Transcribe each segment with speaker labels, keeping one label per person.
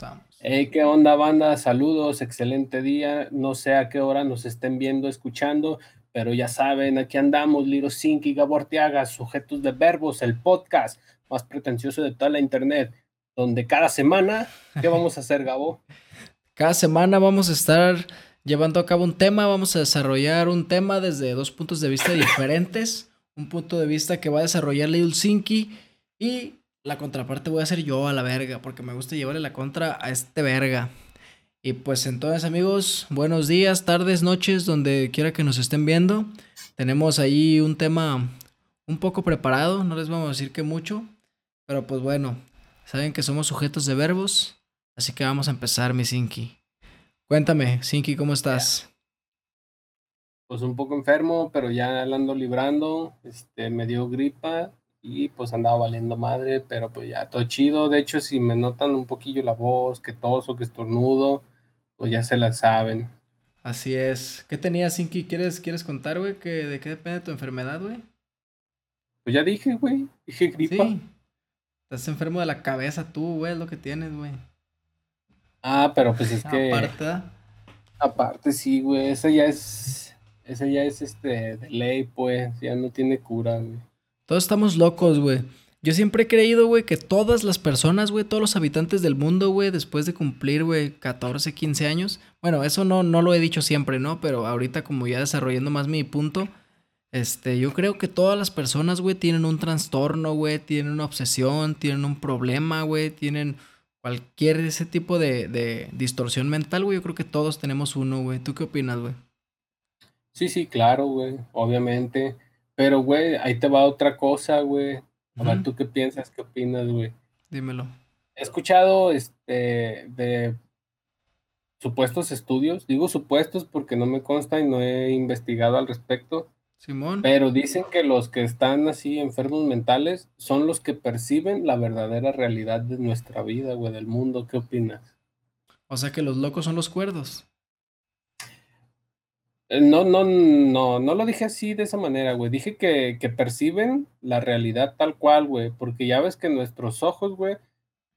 Speaker 1: estamos?
Speaker 2: Hey, ¿qué onda, banda? Saludos, excelente día. No sé a qué hora nos estén viendo, escuchando, pero ya saben, aquí andamos, Liro Sink y Gabo Arteaga, sujetos de verbos, el podcast más pretencioso de toda la internet, donde cada semana, ¿qué vamos a hacer, Gabo?
Speaker 1: Cada semana vamos a estar llevando a cabo un tema, vamos a desarrollar un tema desde dos puntos de vista diferentes, un punto de vista que va a desarrollar Lil Sinky y la contraparte voy a hacer yo a la verga, porque me gusta llevarle la contra a este verga. Y pues entonces amigos, buenos días, tardes, noches, donde quiera que nos estén viendo. Tenemos ahí un tema un poco preparado, no les vamos a decir que mucho, pero pues bueno, saben que somos sujetos de verbos, así que vamos a empezar, mi Sinky. Cuéntame, Sinky, ¿cómo estás?
Speaker 2: Pues un poco enfermo, pero ya la ando librando, este, me dio gripa y pues andaba valiendo madre, pero pues ya todo chido. De hecho, si me notan un poquillo la voz, que toso, que estornudo, pues ya se la saben.
Speaker 1: Así es. ¿Qué tenías, Sinky? ¿Quieres, ¿Quieres contar, güey? Que, ¿De qué depende tu enfermedad, güey?
Speaker 2: Pues ya dije, güey. Dije gripa. Sí.
Speaker 1: Estás enfermo de la cabeza tú, güey, es lo que tienes, güey.
Speaker 2: Ah, pero pues es que. Aparte. Aparte, sí, güey. Esa ya es. Esa ya es este de ley, pues. Ya no tiene cura, güey.
Speaker 1: Todos estamos locos, güey. Yo siempre he creído, güey, que todas las personas, güey, todos los habitantes del mundo, güey, después de cumplir, güey, 14, 15 años, bueno, eso no, no lo he dicho siempre, ¿no? Pero ahorita como ya desarrollando más mi punto, este, yo creo que todas las personas, güey, tienen un trastorno, güey, tienen una obsesión, tienen un problema, güey, tienen cualquier ese tipo de, de distorsión mental, güey, yo creo que todos tenemos uno, güey. ¿Tú qué opinas, güey?
Speaker 2: Sí, sí, claro, güey, obviamente. Pero, güey, ahí te va otra cosa, güey. A ver, ¿tú qué piensas? ¿Qué opinas, güey?
Speaker 1: Dímelo.
Speaker 2: He escuchado este de supuestos estudios, digo supuestos porque no me consta y no he investigado al respecto.
Speaker 1: Simón.
Speaker 2: Pero dicen que los que están así enfermos mentales son los que perciben la verdadera realidad de nuestra vida, güey, del mundo. ¿Qué opinas?
Speaker 1: O sea que los locos son los cuerdos.
Speaker 2: Eh, no, no, no, no lo dije así de esa manera, güey. Dije que, que perciben la realidad tal cual, güey. Porque ya ves que nuestros ojos, güey,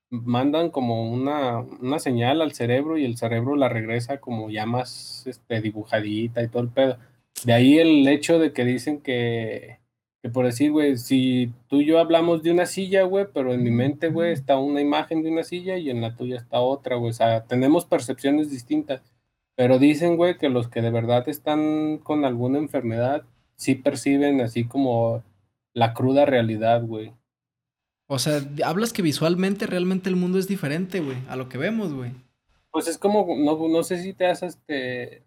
Speaker 2: mandan como una, una señal al cerebro y el cerebro la regresa como ya más este, dibujadita y todo el pedo. De ahí el hecho de que dicen que, que por decir, güey, si tú y yo hablamos de una silla, güey, pero en mi mente, güey, está una imagen de una silla y en la tuya está otra, güey. O sea, tenemos percepciones distintas. Pero dicen, güey, que los que de verdad están con alguna enfermedad sí perciben así como la cruda realidad, güey.
Speaker 1: O sea, hablas que visualmente realmente el mundo es diferente, güey, a lo que vemos, güey.
Speaker 2: Pues es como, no, no sé si te has este,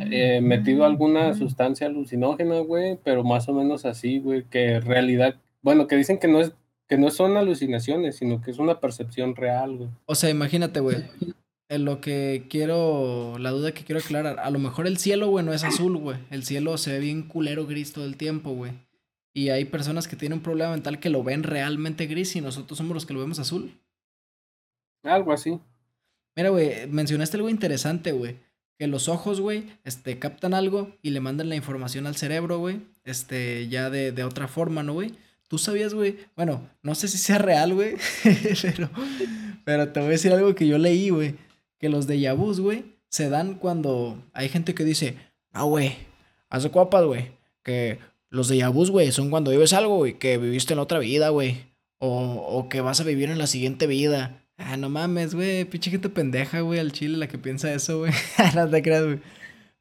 Speaker 2: eh, metido alguna sustancia alucinógena, güey, pero más o menos así, güey, que realidad, bueno, que dicen que no es, que no son alucinaciones, sino que es una percepción real, güey.
Speaker 1: O sea, imagínate, güey, en lo que quiero, la duda que quiero aclarar, a lo mejor el cielo, güey, no es azul, güey. El cielo se ve bien culero gris todo el tiempo, güey. Y hay personas que tienen un problema mental que lo ven realmente gris y nosotros somos los que lo vemos azul.
Speaker 2: Algo así.
Speaker 1: Mira, güey, mencionaste algo interesante, güey. Que los ojos, güey, este, captan algo y le mandan la información al cerebro, güey. Este, ya de, de otra forma, ¿no, güey? Tú sabías, güey. Bueno, no sé si sea real, güey. pero, pero te voy a decir algo que yo leí, güey que los de Yabus, güey, se dan cuando hay gente que dice, ah, güey, hace copas, güey, que los de Yabus, güey, son cuando vives algo, güey, que viviste en otra vida, güey, o, o que vas a vivir en la siguiente vida. Ah, no mames, güey, pinche gente pendeja, güey, al chile la que piensa eso, güey. no te creas, güey.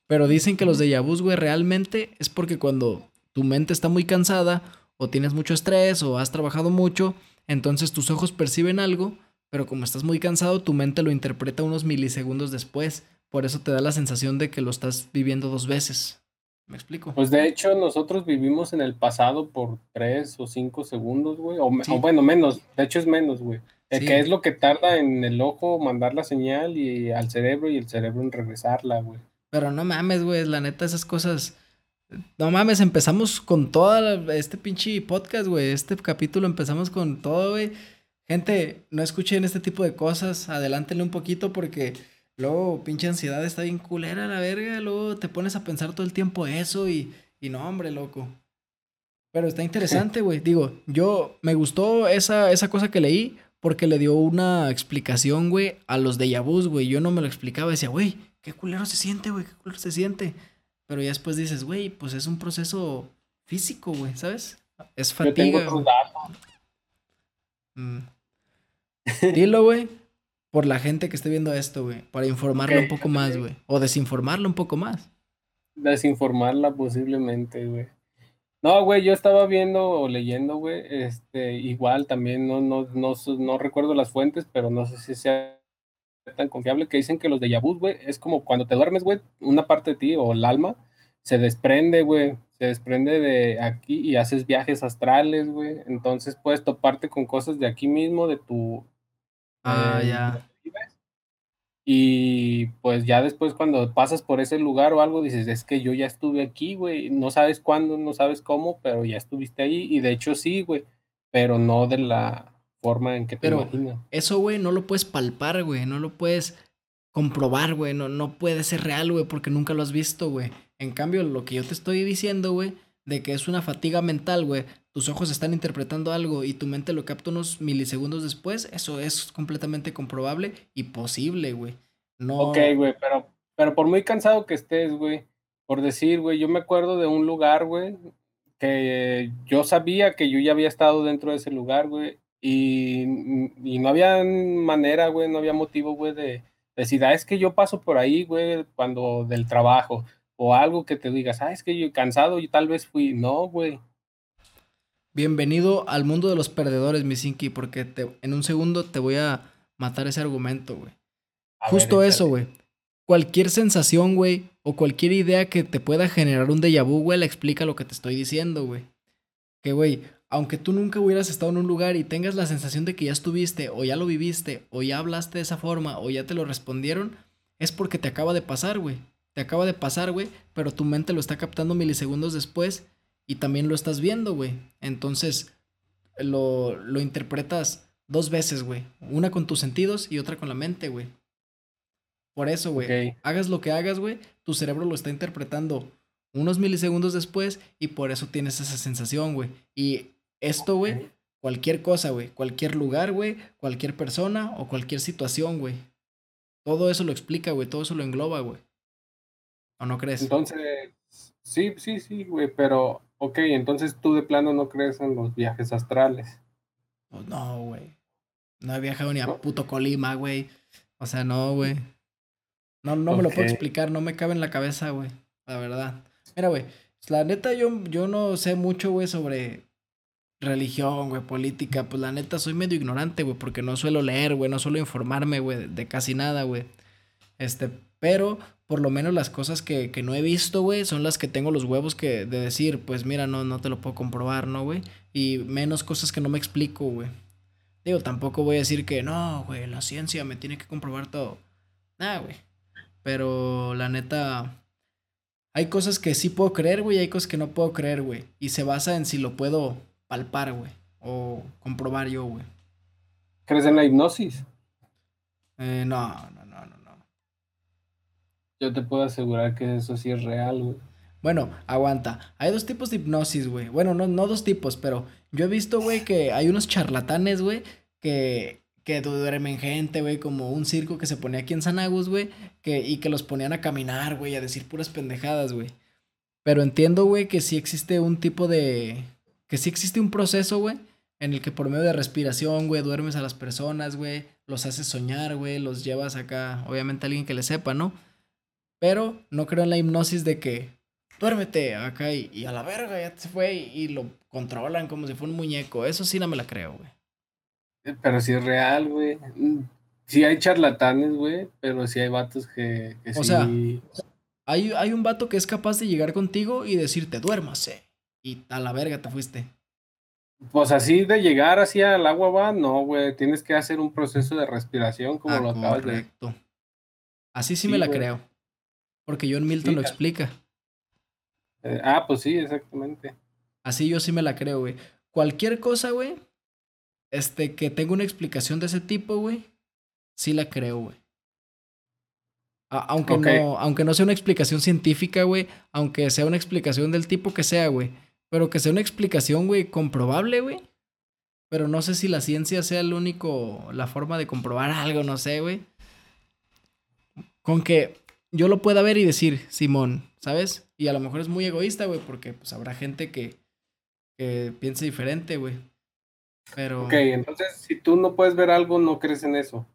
Speaker 1: Pero dicen que los de Yabus, güey, realmente es porque cuando tu mente está muy cansada, o tienes mucho estrés, o has trabajado mucho, entonces tus ojos perciben algo pero como estás muy cansado, tu mente lo interpreta unos milisegundos después. Por eso te da la sensación de que lo estás viviendo dos veces. ¿Me explico?
Speaker 2: Pues de hecho, nosotros vivimos en el pasado por tres o cinco segundos, güey. O, bueno, menos. De hecho, es menos, güey. El que es lo que tarda en el ojo mandar la señal y al cerebro y el cerebro en regresarla, güey.
Speaker 1: Pero no mames, güey. La neta, esas cosas. No mames, empezamos con todo este pinche podcast, güey. Este capítulo empezamos con todo, güey Gente, no escuchen este tipo de cosas, adelántenle un poquito porque luego pinche ansiedad está bien culera la verga, luego te pones a pensar todo el tiempo eso y, y no, hombre, loco. Pero está interesante, güey. Digo, yo me gustó esa, esa cosa que leí porque le dio una explicación, güey, a los de Yabus, güey. Yo no me lo explicaba, decía, güey, qué culero se siente, güey, qué culero se siente. Pero ya después dices, güey, pues es un proceso físico, güey, ¿sabes? Es fatiga. Yo mm. Dilo, güey, por la gente que esté viendo esto, güey, para informarla un poco más, güey, o desinformarla un poco más.
Speaker 2: Desinformarla posiblemente, güey. No, güey, yo estaba viendo o leyendo, güey, este, igual también no, no, no, no recuerdo las fuentes, pero no sé si sea tan confiable que dicen que los de Yabuz, güey, es como cuando te duermes, güey, una parte de ti o el alma se desprende, güey, se desprende de aquí y haces viajes astrales, güey. Entonces puedes toparte con cosas de aquí mismo, de tu...
Speaker 1: Ah, eh, ya.
Speaker 2: Y pues ya después cuando pasas por ese lugar o algo, dices, es que yo ya estuve aquí, güey, no sabes cuándo, no sabes cómo, pero ya estuviste ahí y de hecho sí, güey, pero no de la forma en que te pero
Speaker 1: Eso, güey, no lo puedes palpar, güey, no lo puedes comprobar, güey, no, no puede ser real, güey, porque nunca lo has visto, güey. En cambio, lo que yo te estoy diciendo, güey, de que es una fatiga mental, güey, tus ojos están interpretando algo y tu mente lo capta unos milisegundos después, eso es completamente comprobable y posible, güey. No...
Speaker 2: Ok, güey, pero, pero por muy cansado que estés, güey, por decir, güey, yo me acuerdo de un lugar, güey, que yo sabía que yo ya había estado dentro de ese lugar, güey, y, y no había manera, güey, no había motivo, güey, de, decir, ah, es que yo paso por ahí, güey, cuando del trabajo, o algo que te digas, ah, es que yo cansado y tal vez fui, no, güey,
Speaker 1: Bienvenido al mundo de los perdedores, Misinki, porque en un segundo te voy a matar ese argumento, güey. Justo eso, güey. Cualquier sensación, güey, o cualquier idea que te pueda generar un déjà vu, güey, le explica lo que te estoy diciendo, güey. Que, güey, aunque tú nunca hubieras estado en un lugar y tengas la sensación de que ya estuviste, o ya lo viviste, o ya hablaste de esa forma, o ya te lo respondieron, es porque te acaba de pasar, güey. Te acaba de pasar, güey, pero tu mente lo está captando milisegundos después y también lo estás viendo, güey. Entonces, lo, lo interpretas dos veces, güey. Una con tus sentidos y otra con la mente, güey. Por eso, güey. Hagas lo que hagas, güey. Tu cerebro lo está interpretando unos milisegundos después y por eso tienes esa sensación, güey. Y esto, güey, cualquier cosa, güey. Cualquier lugar, güey. Cualquier persona o cualquier situación, güey. Todo eso lo explica, güey. Todo eso lo engloba, güey. ¿O no crees?
Speaker 2: Entonces, sí, sí, sí, güey. Pero Ok, entonces tú de plano no crees en los viajes astrales.
Speaker 1: Pues no, güey. No he viajado ni a puto Colima, güey. O sea, no, güey. No, no me lo puedo explicar, no me cabe en la cabeza, güey. La verdad. Mira, güey. La neta, yo, yo no sé mucho, güey, sobre religión, güey, política. Pues la neta, soy medio ignorante, güey, porque no suelo leer, güey, no suelo informarme, güey, de casi nada, güey. Este, pero por lo menos las cosas que, que no he visto, güey, son las que tengo los huevos que de decir, pues mira, no, no te lo puedo comprobar, ¿no, güey? Y menos cosas que no me explico, güey. Digo, tampoco voy a decir que no, güey, la ciencia me tiene que comprobar todo. Nada, güey. Pero la neta, hay cosas que sí puedo creer, güey, y hay cosas que no puedo creer, güey. Y se basa en si lo puedo palpar, güey, o comprobar yo, güey.
Speaker 2: ¿Crees en la hipnosis?
Speaker 1: Eh, no, no,
Speaker 2: yo te puedo asegurar que eso sí es real, güey.
Speaker 1: Bueno, aguanta. Hay dos tipos de hipnosis, güey. Bueno, no, no dos tipos, pero yo he visto, güey, que hay unos charlatanes, güey, que, que duermen gente, güey, como un circo que se ponía aquí en San Agus, güey, que, y que los ponían a caminar, güey, a decir puras pendejadas, güey. Pero entiendo, güey, que sí existe un tipo de... que sí existe un proceso, güey, en el que por medio de respiración, güey, duermes a las personas, güey, los haces soñar, güey, los llevas acá, obviamente a alguien que le sepa, ¿no? Pero no creo en la hipnosis de que duérmete acá y, a la verga ya se fue y, lo controlan como si fuera un muñeco. Eso sí no me la creo, güey.
Speaker 2: Eh, pero sí es real, güey. Mm, sí hay charlatanes, güey, pero sí hay vatos que, o sea,
Speaker 1: hay, hay un vato que es capaz de llegar contigo y decirte, duérmase. Y a la verga te fuiste.
Speaker 2: Pues así de llegar así al agua va, no, güey. Tienes que hacer un proceso de respiración como ah, lo acabas correcto.
Speaker 1: Así sí, me la creo. Porque John Milton lo explica.
Speaker 2: Eh, ah, pues sí, exactamente.
Speaker 1: Así yo sí me la creo, güey. Cualquier cosa, güey, este, que tenga una explicación de ese tipo, güey, sí la creo, güey. Aunque, no, aunque no sea una explicación científica, güey, aunque sea una explicación del tipo que sea, güey, pero que sea una explicación, güey, comprobable, güey. Pero no sé si la ciencia sea el único, la forma de comprobar algo, no sé, güey. Con que yo lo pueda ver y decir, Simón, ¿sabes? Y a lo mejor es muy egoísta, güey, porque pues habrá gente que, que piense diferente, güey. Pero...
Speaker 2: Ok, entonces si tú no puedes ver algo, no crees en eso.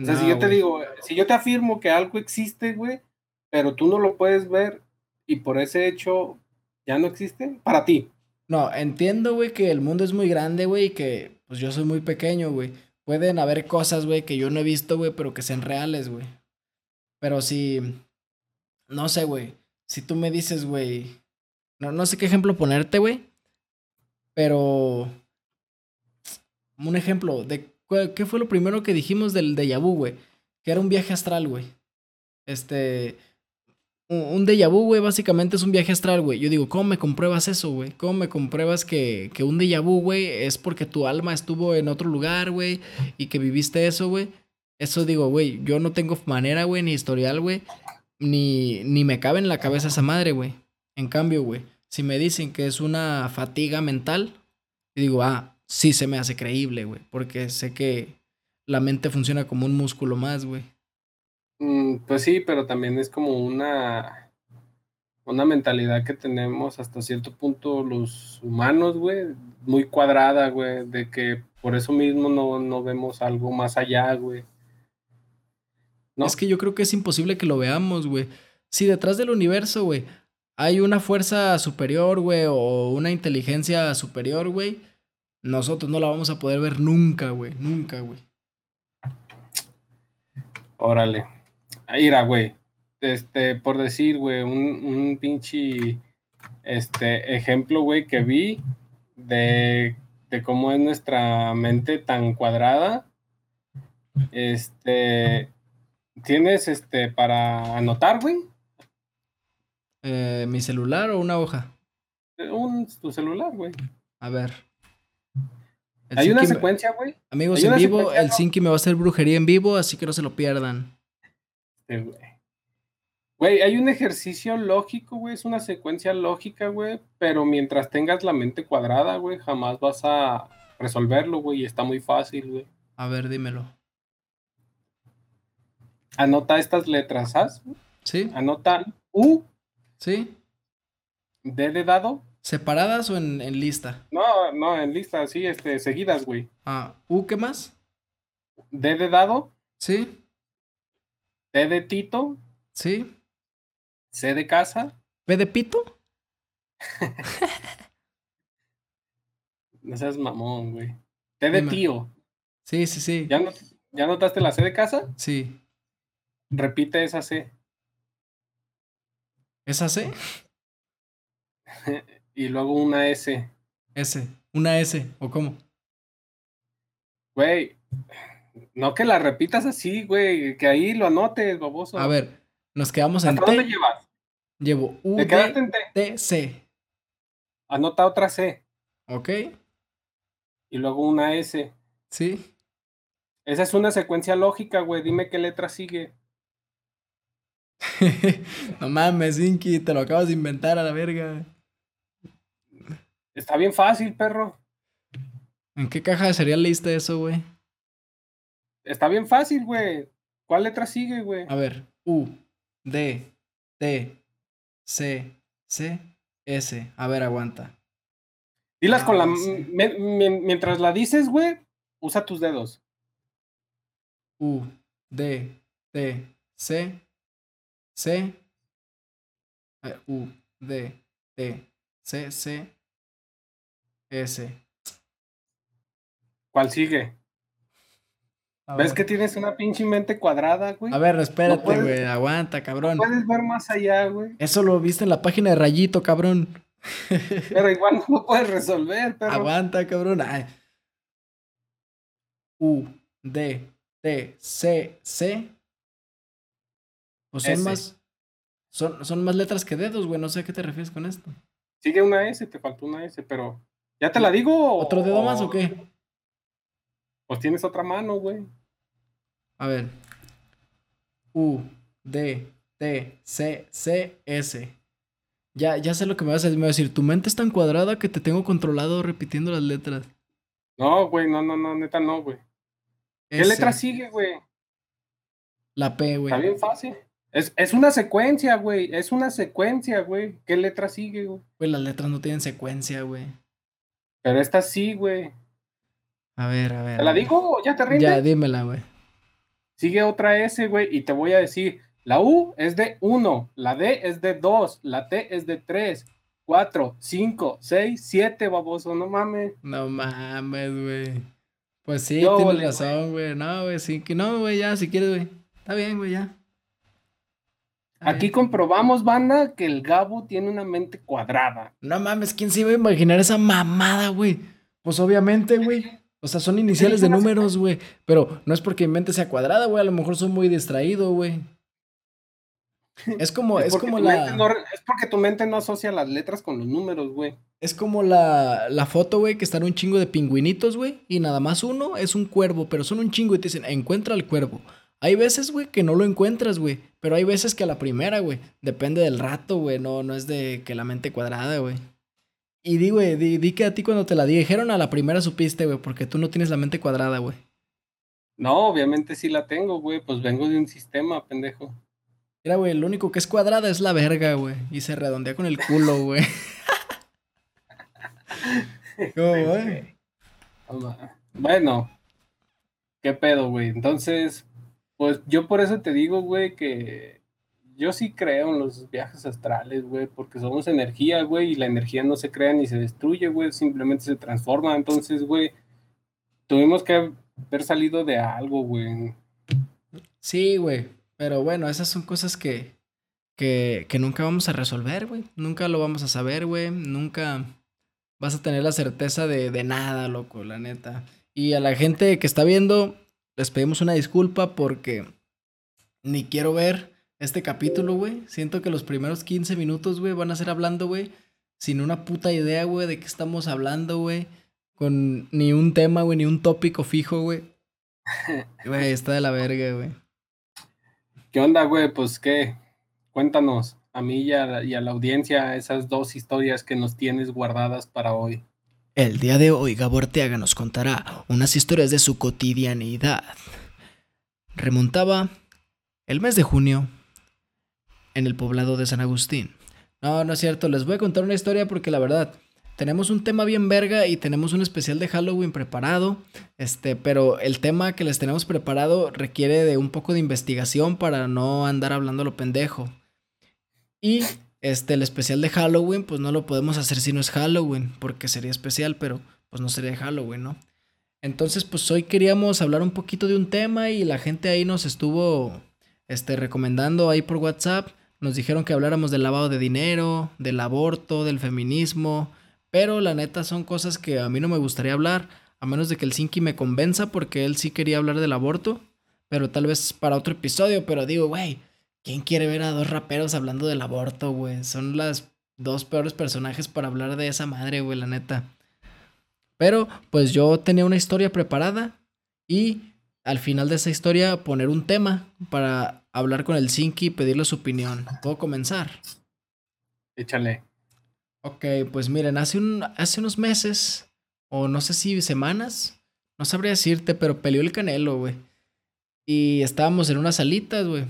Speaker 2: O sea, si yo te digo, si yo te afirmo que algo existe, güey, pero tú no lo puedes ver y por ese hecho ya no existe, para ti.
Speaker 1: No, entiendo, güey, que el mundo es muy grande, güey, y que pues yo soy muy pequeño, güey. Pueden haber cosas, güey, que yo no he visto, güey, pero que sean reales, güey. Pero si, no sé, güey, si tú me dices, güey, no, no sé qué ejemplo ponerte, güey, pero un ejemplo de qué fue lo primero que dijimos del déjà vu, güey, que era un viaje astral, güey. Este, un déjà vu, güey, básicamente es un viaje astral, güey. Yo digo, ¿cómo me compruebas eso, güey? ¿Cómo me compruebas que, que un déjà vu, güey, es porque tu alma estuvo en otro lugar, güey, y que viviste eso, güey? Eso digo, güey, yo no tengo manera, güey, ni historial, güey, ni, ni me cabe en la cabeza esa madre, güey. En cambio, güey, si me dicen que es una fatiga mental, digo, ah, sí se me hace creíble, güey, porque sé que la mente funciona como un músculo más, güey.
Speaker 2: Mm, pues sí, pero también es como una, una mentalidad que tenemos hasta cierto punto los humanos, güey, muy cuadrada, güey, de que por eso mismo no, no vemos algo más allá, güey.
Speaker 1: ¿No? Es que yo creo que es imposible que lo veamos, güey. Si detrás del universo, güey, hay una fuerza superior, güey, o una inteligencia superior, güey, nosotros no la vamos a poder ver nunca, güey, nunca, güey.
Speaker 2: Órale. Ira, güey. Este, por decir, güey, un, un pinche este, ejemplo, güey, que vi de, de cómo es nuestra mente tan cuadrada. Este, ¿tienes este para anotar, güey?
Speaker 1: Eh, ¿Mi celular o una hoja?
Speaker 2: Un, tu celular, güey.
Speaker 1: A ver.
Speaker 2: Hay una secuencia, güey.
Speaker 1: Amigos, en vivo, el Sinki me va a hacer brujería en vivo, así que no se lo pierdan.
Speaker 2: güey. hay un ejercicio lógico, güey, es una secuencia lógica, güey, pero mientras tengas la mente cuadrada, güey, jamás vas a resolverlo, güey, y está muy fácil, güey.
Speaker 1: A ver, dímelo.
Speaker 2: Anota estas letras, ¿sabes?
Speaker 1: Sí.
Speaker 2: Anota U.
Speaker 1: Sí.
Speaker 2: D de dado.
Speaker 1: ¿Separadas o en, en, lista?
Speaker 2: No, no, en lista, sí, este, seguidas, güey.
Speaker 1: Ah, ¿U qué más?
Speaker 2: D de dado.
Speaker 1: Sí.
Speaker 2: T de Tito.
Speaker 1: Sí.
Speaker 2: C de casa.
Speaker 1: ¿P de Pito?
Speaker 2: no seas mamón, güey. T de tío.
Speaker 1: Sí, sí, sí.
Speaker 2: ¿Ya, ¿Ya notaste la C de casa?
Speaker 1: Sí.
Speaker 2: Repite esa C.
Speaker 1: ¿Esa C?
Speaker 2: y luego una S.
Speaker 1: S, una S, ¿o cómo?
Speaker 2: Güey, no que la repitas así, güey, que ahí lo anotes, baboso.
Speaker 1: A ver, nos quedamos en
Speaker 2: T. dónde llevas?
Speaker 1: Llevo U,
Speaker 2: T,
Speaker 1: C.
Speaker 2: Anota otra C.
Speaker 1: Ok.
Speaker 2: Y luego una S.
Speaker 1: Sí.
Speaker 2: Esa es una secuencia lógica, güey. Dime qué letra sigue.
Speaker 1: no mames, Inky, te lo acabas de inventar a la verga.
Speaker 2: Está bien fácil, perro.
Speaker 1: ¿En qué caja de cereal leíste eso, güey?
Speaker 2: Está bien fácil, güey. ¿Cuál letra sigue, güey?
Speaker 1: A ver, U, D, T, C, C, S. A ver, aguanta.
Speaker 2: Dilas con la. Ah, mientras la dices, güey, usa tus dedos.
Speaker 1: U, D, T, C, C, U, D, T, C, C, ese.
Speaker 2: ¿Cuál sigue? ¿Ves que tienes una pinche mente cuadrada, güey?
Speaker 1: A ver, espérate, güey. aguanta, cabrón.
Speaker 2: puedes ver más allá, güey.
Speaker 1: Eso lo viste en la página de Rayito, cabrón.
Speaker 2: Pero igual no lo puedes resolver.
Speaker 1: Aguanta, cabrón. U, D, T, C, C. Pues son más. Son, son más letras que dedos, güey. No sé a qué te refieres con esto.
Speaker 2: Sigue una S, te faltó una S, pero ¿Ya te la digo?
Speaker 1: ¿Otro dedo más o qué?
Speaker 2: Pues tienes otra mano, güey.
Speaker 1: A ver. U, D, T, C, C, S. Ya, ya sé lo que me vas a decir. Me vas a decir, tu mente es tan cuadrada que te tengo controlado repitiendo las letras.
Speaker 2: No, güey, no, no, no, neta no, güey. ¿Qué letra sigue, güey?
Speaker 1: La P, güey.
Speaker 2: Está bien fácil. Es, es una secuencia, güey. Es una secuencia, güey. ¿Qué letra sigue, güey?
Speaker 1: Güey, las letras no tienen secuencia, güey.
Speaker 2: Pero esta sí, güey.
Speaker 1: A ver, a ver.
Speaker 2: ¿Te la digo? ¿Ya te rindes?
Speaker 1: Ya, dímela, güey.
Speaker 2: Sigue otra S, güey, y te voy a decir, la U es de 1, la D es de 2, la T es de 3, 4, 5, 6, 7, baboso, no mames.
Speaker 1: No mames, güey. Pues sí, tienes razón, güey. No, güey, sí, que no, güey, ya, si quieres, güey. Está bien, güey, ya.
Speaker 2: Aquí comprobamos, banda, que el Gabo tiene una mente cuadrada.
Speaker 1: No mames, ¿quién se iba a imaginar esa mamada, güey? Pues obviamente, güey. O sea, son iniciales de números, güey. Pero no es porque mi mente sea cuadrada, güey. A lo mejor soy muy distraído, güey. Es como, es, como la.
Speaker 2: es porque tu mente no asocia las letras con los números, güey.
Speaker 1: Es como la, la foto, güey, que están un chingo de pingüinitos, güey. Y nada más uno es un cuervo, pero son un chingo y te dicen, encuentra el cuervo. Hay veces, güey, que no lo encuentras, güey. Pero hay veces que a la primera, güey. Depende del rato, güey. No, no es de que la mente cuadrada, güey. Y di, güey, di, que a ti cuando te la dijeron a la primera supiste, güey, porque tú no tienes la mente cuadrada, güey.
Speaker 2: No, obviamente sí la tengo, güey. Pues vengo de un sistema, pendejo.
Speaker 1: Mira, güey, lo único que es cuadrada es la verga, güey. Y se redondea con el culo, güey.
Speaker 2: ¿Cómo, güey? Bueno, ¿qué pedo, güey? Entonces, pues yo por eso te digo, güey, que yo sí creo en los viajes astrales, güey, porque somos energía, güey, y la energía no se crea ni se destruye, güey, simplemente se transforma. Entonces, güey, tuvimos que haber salido de algo, güey.
Speaker 1: Sí, güey, pero bueno, esas son cosas que, que, que nunca vamos a resolver, güey. Nunca lo vamos a saber, güey. Nunca vas a tener la certeza de, de nada, loco, la neta. Y a la gente que está viendo, les pedimos una disculpa porque ni quiero ver este capítulo, güey. Siento que los primeros 15 minutos, güey, van a ser hablando, güey, sin una puta idea, güey, de qué estamos hablando, güey. Con ni un tema, güey, ni un tópico fijo, güey. Güey, está de la verga, güey.
Speaker 2: ¿Qué onda, güey? Pues qué. Cuéntanos a mí y a, la, y a la audiencia esas dos historias que nos tienes guardadas para hoy.
Speaker 1: El día de hoy Gabo Arteaga nos contará unas historias de su cotidianidad. Remontaba el mes de junio en el poblado de San Agustín. No, no es cierto, les voy a contar una historia porque la verdad, tenemos un tema bien verga y tenemos un especial de Halloween preparado, este, pero el tema que les tenemos preparado requiere de un poco de investigación para no andar hablando lo pendejo. Y este, el especial de Halloween, pues no lo podemos hacer si no es Halloween, porque sería especial, pero pues no sería Halloween, ¿no? Entonces, pues hoy queríamos hablar un poquito de un tema y la gente ahí nos estuvo, este, recomendando ahí por WhatsApp. Nos dijeron que habláramos del lavado de dinero, del aborto, del feminismo, pero la neta son cosas que a mí no me gustaría hablar, a menos de que el Sinki me convenza, porque él sí quería hablar del aborto, pero tal vez para otro episodio, pero digo, güey, ¿Quién quiere ver a dos raperos hablando del aborto, güey? Son las dos peores personajes para hablar de esa madre, güey, la neta. Pero, pues yo tenía una historia preparada y al final de esa historia poner un tema para hablar con el y pedirle su opinión. ¿Puedo comenzar?
Speaker 2: Échale.
Speaker 1: Ok, pues miren, hace, un, hace unos meses, o no sé si semanas, no sabría decirte, pero peleó el canelo, güey. Y estábamos en unas salitas, güey.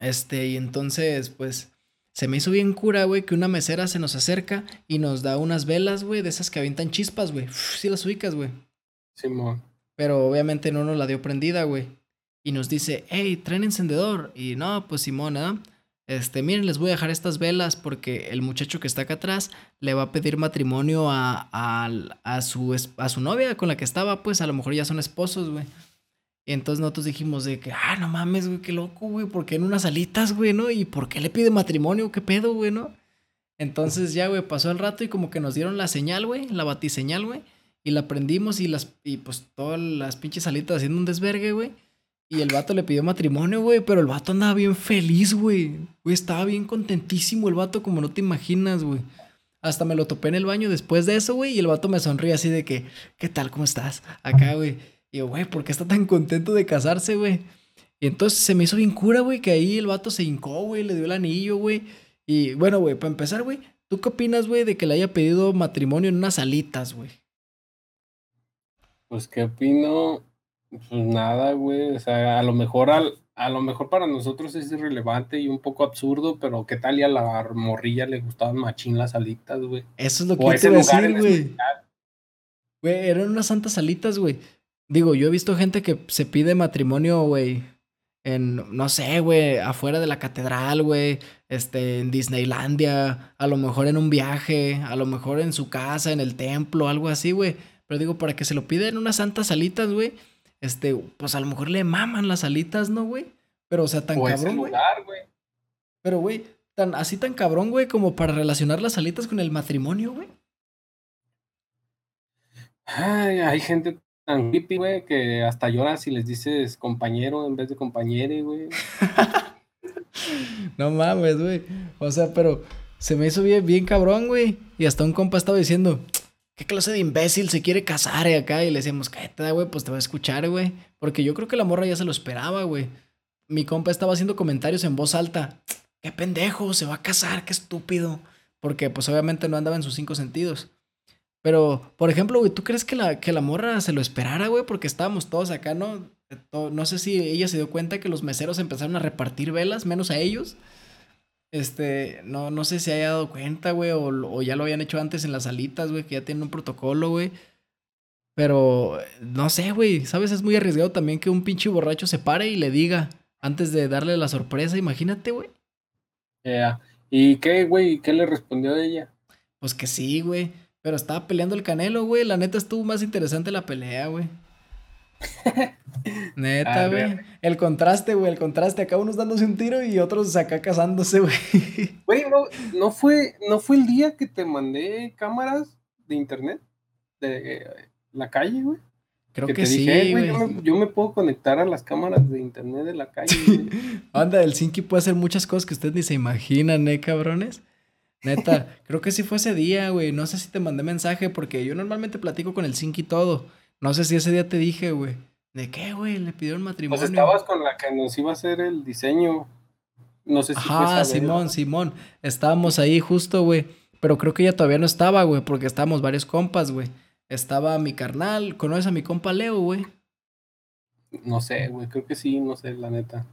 Speaker 1: Este, y entonces, pues, se me hizo bien cura, güey, que una mesera se nos acerca y nos da unas velas, güey, de esas que avientan chispas, güey. Sí las ubicas, güey.
Speaker 2: Simón.
Speaker 1: Pero obviamente no nos la dio prendida, güey. Y nos dice, hey, traen encendedor. Y no, pues Simón, ¿eh? Este, miren, les voy a dejar estas velas porque el muchacho que está acá atrás le va a pedir matrimonio a, a, a, su, a su novia con la que estaba, pues a lo mejor ya son esposos, güey. Y entonces nosotros dijimos de que, ah, no mames, güey, qué loco, güey, ¿por qué en unas alitas, güey, no? ¿Y por qué le pide matrimonio? ¿Qué pedo, güey, no? Entonces ya, güey, pasó el rato y como que nos dieron la señal, güey, la batiseñal, güey. Y la prendimos y las, y pues todas las pinches alitas haciendo un desvergue, güey. Y el vato le pidió matrimonio, güey, pero el vato andaba bien feliz, güey. Güey, estaba bien contentísimo el vato, como no te imaginas, güey. Hasta me lo topé en el baño después de eso, güey, y el vato me sonríe así de que, ¿qué tal? ¿Cómo estás? Acá, güey. Y yo, güey, ¿por qué está tan contento de casarse, güey? Y entonces se me hizo bien cura, güey, que ahí el vato se hincó, güey, le dio el anillo, güey. Y bueno, güey, para empezar, güey, ¿tú qué opinas, güey, de que le haya pedido matrimonio en unas alitas, güey?
Speaker 2: Pues, ¿qué opino? Pues nada, güey. O sea, a lo mejor al, a lo mejor para nosotros es irrelevante y un poco absurdo, pero ¿qué tal y a la morrilla le gustaban machín las alitas, güey?
Speaker 1: Eso es lo que
Speaker 2: O
Speaker 1: te iba a decir, güey. Güey, eran unas santas alitas, güey. Digo, yo he visto gente que se pide matrimonio, güey. En, no sé, güey, afuera de la catedral, güey. Este, en Disneylandia. A lo mejor en un viaje. A lo mejor en su casa, en el templo, algo así, güey. Pero digo, para que se lo pida en unas santas alitas, güey. Este, pues a lo mejor le maman las alitas, ¿no, güey? Pero, o sea, tan
Speaker 2: O
Speaker 1: cabrón, güey. Pero, güey, tan, así tan cabrón, güey, como para relacionar las alitas con el matrimonio, güey.
Speaker 2: Ay, hay gente tan hippie, güey, que hasta llora si les dices compañero en vez de compañere, güey.
Speaker 1: No mames, güey. O sea, pero se me hizo bien, bien cabrón, güey. Y hasta un compa estaba diciendo, ¿qué clase de imbécil se quiere casar eh, acá? Y le decíamos, cállate, güey, pues te va a escuchar, güey. Porque yo creo que la morra ya se lo esperaba, güey. Mi compa estaba haciendo comentarios en voz alta. Qué pendejo, se va a casar, qué estúpido. Porque pues obviamente no andaba en sus cinco sentidos. Pero, por ejemplo, güey, ¿tú crees que la, que la morra se lo esperara, güey? Porque estábamos todos acá, ¿no? No sé si ella se dio cuenta que los meseros empezaron a repartir velas, menos a ellos. Este, no, no sé si haya dado cuenta, güey, o, ya lo habían hecho antes en las salitas, güey, que ya tienen un protocolo, güey. Pero, no sé, güey, ¿sabes? Es muy arriesgado también que un pinche borracho se pare y le diga antes de darle la sorpresa, imagínate, güey.
Speaker 2: Ya. ¿Y qué, güey? ¿Qué le respondió ella?
Speaker 1: Pues que sí, güey. Pero estaba peleando el Canelo, güey. La neta estuvo más interesante la pelea, güey. Neta, güey. El contraste, güey. El contraste. Acá unos dándose un tiro y otros acá casándose, güey.
Speaker 2: Güey, no, no fue, no fue el día que te mandé cámaras de internet de eh, la calle, güey.
Speaker 1: Creo
Speaker 2: que
Speaker 1: que,
Speaker 2: te
Speaker 1: sí,
Speaker 2: dije, "Eh,
Speaker 1: güey.
Speaker 2: yo, me, yo me puedo conectar a las cámaras de internet de la calle. güey".
Speaker 1: Anda, el Sinki puede hacer muchas cosas que ustedes ni se imaginan, ¿eh, cabrones? Neta, creo que sí fue ese día, güey. No sé si te mandé mensaje porque yo normalmente platico con el Sinki todo. No sé si ese día te dije, güey. ¿De qué, güey? Le pidieron matrimonio.
Speaker 2: Pues estabas con la que nos iba a hacer el diseño. No sé si vez,
Speaker 1: Simón. Simón. Estábamos ahí justo, güey. Pero creo que ella todavía no estaba, güey, porque estábamos varios compas, güey. Estaba mi carnal, ¿conoces a mi compa Leo, güey?
Speaker 2: No sé, güey, creo que sí, no sé, la neta.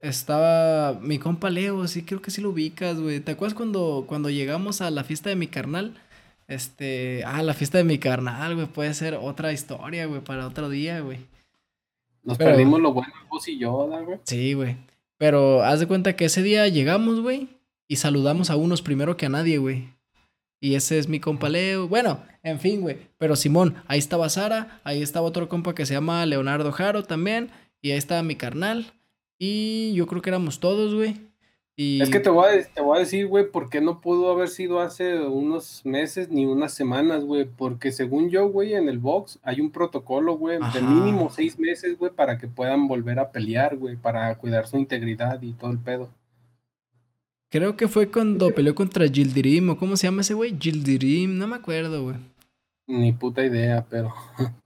Speaker 1: Estaba mi compa Leo, sí, creo que sí lo ubicas, güey. ¿Te acuerdas cuando, cuando llegamos a la fiesta de mi carnal? Este, ah, la fiesta de mi carnal, güey, puede ser otra historia, güey, para otro día, güey.
Speaker 2: Nos
Speaker 1: Pero-
Speaker 2: perdimos lo bueno, vos y yo, ¿da, güey.
Speaker 1: Sí, güey. Pero haz de cuenta que ese día llegamos, güey, y saludamos a unos primero que a nadie, güey. Y ese es mi compa Leo. Bueno, en fin, güey. Pero Simón, ahí estaba Sara, ahí estaba otro compa que se llama Leonardo Jaro también, y ahí estaba mi carnal. Y yo creo que éramos todos, güey. Y
Speaker 2: Es que te voy, a, te voy a decir, güey, por qué no pudo haber sido hace unos meses ni unas semanas, güey. Porque según yo, güey, en el box hay un protocolo, güey, de mínimo seis meses, güey, para que puedan volver a pelear, güey, para cuidar su integridad y todo el pedo.
Speaker 1: creo que fue cuando peleó contra Gildirim, o cómo se llama ese güey, Gildirim, no me acuerdo, güey.
Speaker 2: Ni puta idea, pero.